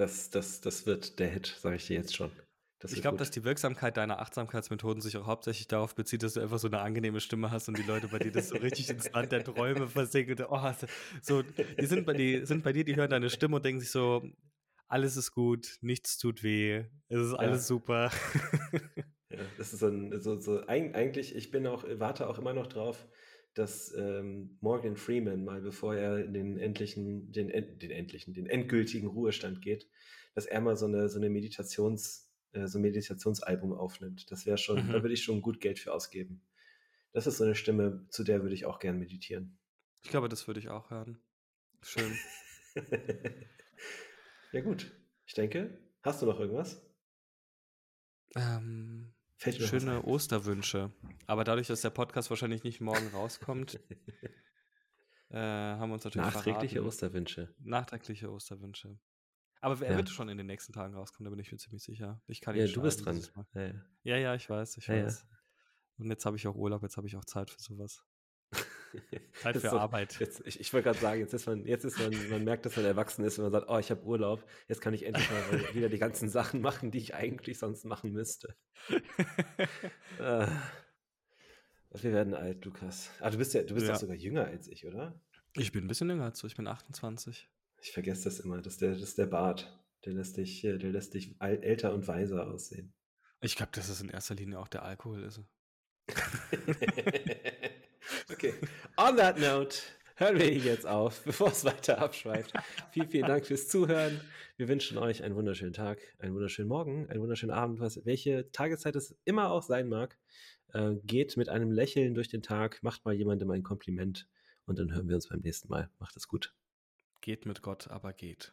Das, das, das wird der Hit, sage ich dir jetzt schon. Das ich glaube, dass die Wirksamkeit deiner Achtsamkeitsmethoden sich auch hauptsächlich darauf bezieht, dass du einfach so eine angenehme Stimme hast und die Leute bei dir das so richtig ins Land der Träume versinken. Oh, so, die sind bei, die sind bei dir, die hören deine Stimme und denken sich so, alles ist gut, nichts tut weh, es ist alles ja. super. ja, das ist so, ein, so, so eigentlich, ich bin auch, warte auch immer noch drauf, dass ähm, Morgan Freeman mal, bevor er in den endlichen, den, den endlichen, den endgültigen Ruhestand geht, dass er mal so eine, so eine Meditations- äh, so ein Meditationsalbum aufnimmt. Das wäre schon, mhm. da würde ich schon gut Geld für ausgeben. Das ist so eine Stimme, zu der würde ich auch gern meditieren. Ich glaube, das würde ich auch hören. Schön. ja, gut. Ich denke, hast du noch irgendwas? Ähm, schöne Osterwünsche. Aber dadurch, dass der Podcast wahrscheinlich nicht morgen rauskommt, äh, haben wir uns natürlich Nachträgliche verraten. Osterwünsche. Nachträgliche Osterwünsche. Aber er ja. wird schon in den nächsten Tagen rauskommen, da bin ich mir ziemlich sicher. Ich kann ja, du bist dran. Ja ja. ja, ja, ich weiß, ich weiß. Und jetzt habe ich auch Urlaub, jetzt habe ich auch Zeit für sowas. Zeit für so, Arbeit. Jetzt, ich, ich wollte gerade sagen, jetzt ist man, jetzt ist man, man merkt, dass man erwachsen ist, wenn man sagt, oh, ich habe Urlaub, jetzt kann ich endlich mal wieder die ganzen Sachen machen, die ich eigentlich sonst machen müsste. äh, wir werden alt, Lukas. Ah, du bist ja, du bist ja. sogar jünger als ich, oder? Ich bin ein bisschen jünger als du, ich bin 28. Ich vergesse das immer, das ist der, das ist der Bart. Der lässt dich, der lässt dich älter und weiser aussehen. Ich glaube, das ist in erster Linie auch der Alkohol ist. Okay. On that note, hören wir jetzt auf, bevor es weiter abschweift. vielen, vielen Dank fürs Zuhören. Wir wünschen euch einen wunderschönen Tag, einen wunderschönen Morgen, einen wunderschönen Abend, was, welche Tageszeit es immer auch sein mag. Äh, geht mit einem Lächeln durch den Tag, macht mal jemandem ein Kompliment und dann hören wir uns beim nächsten Mal. Macht es gut. Geht mit Gott, aber geht.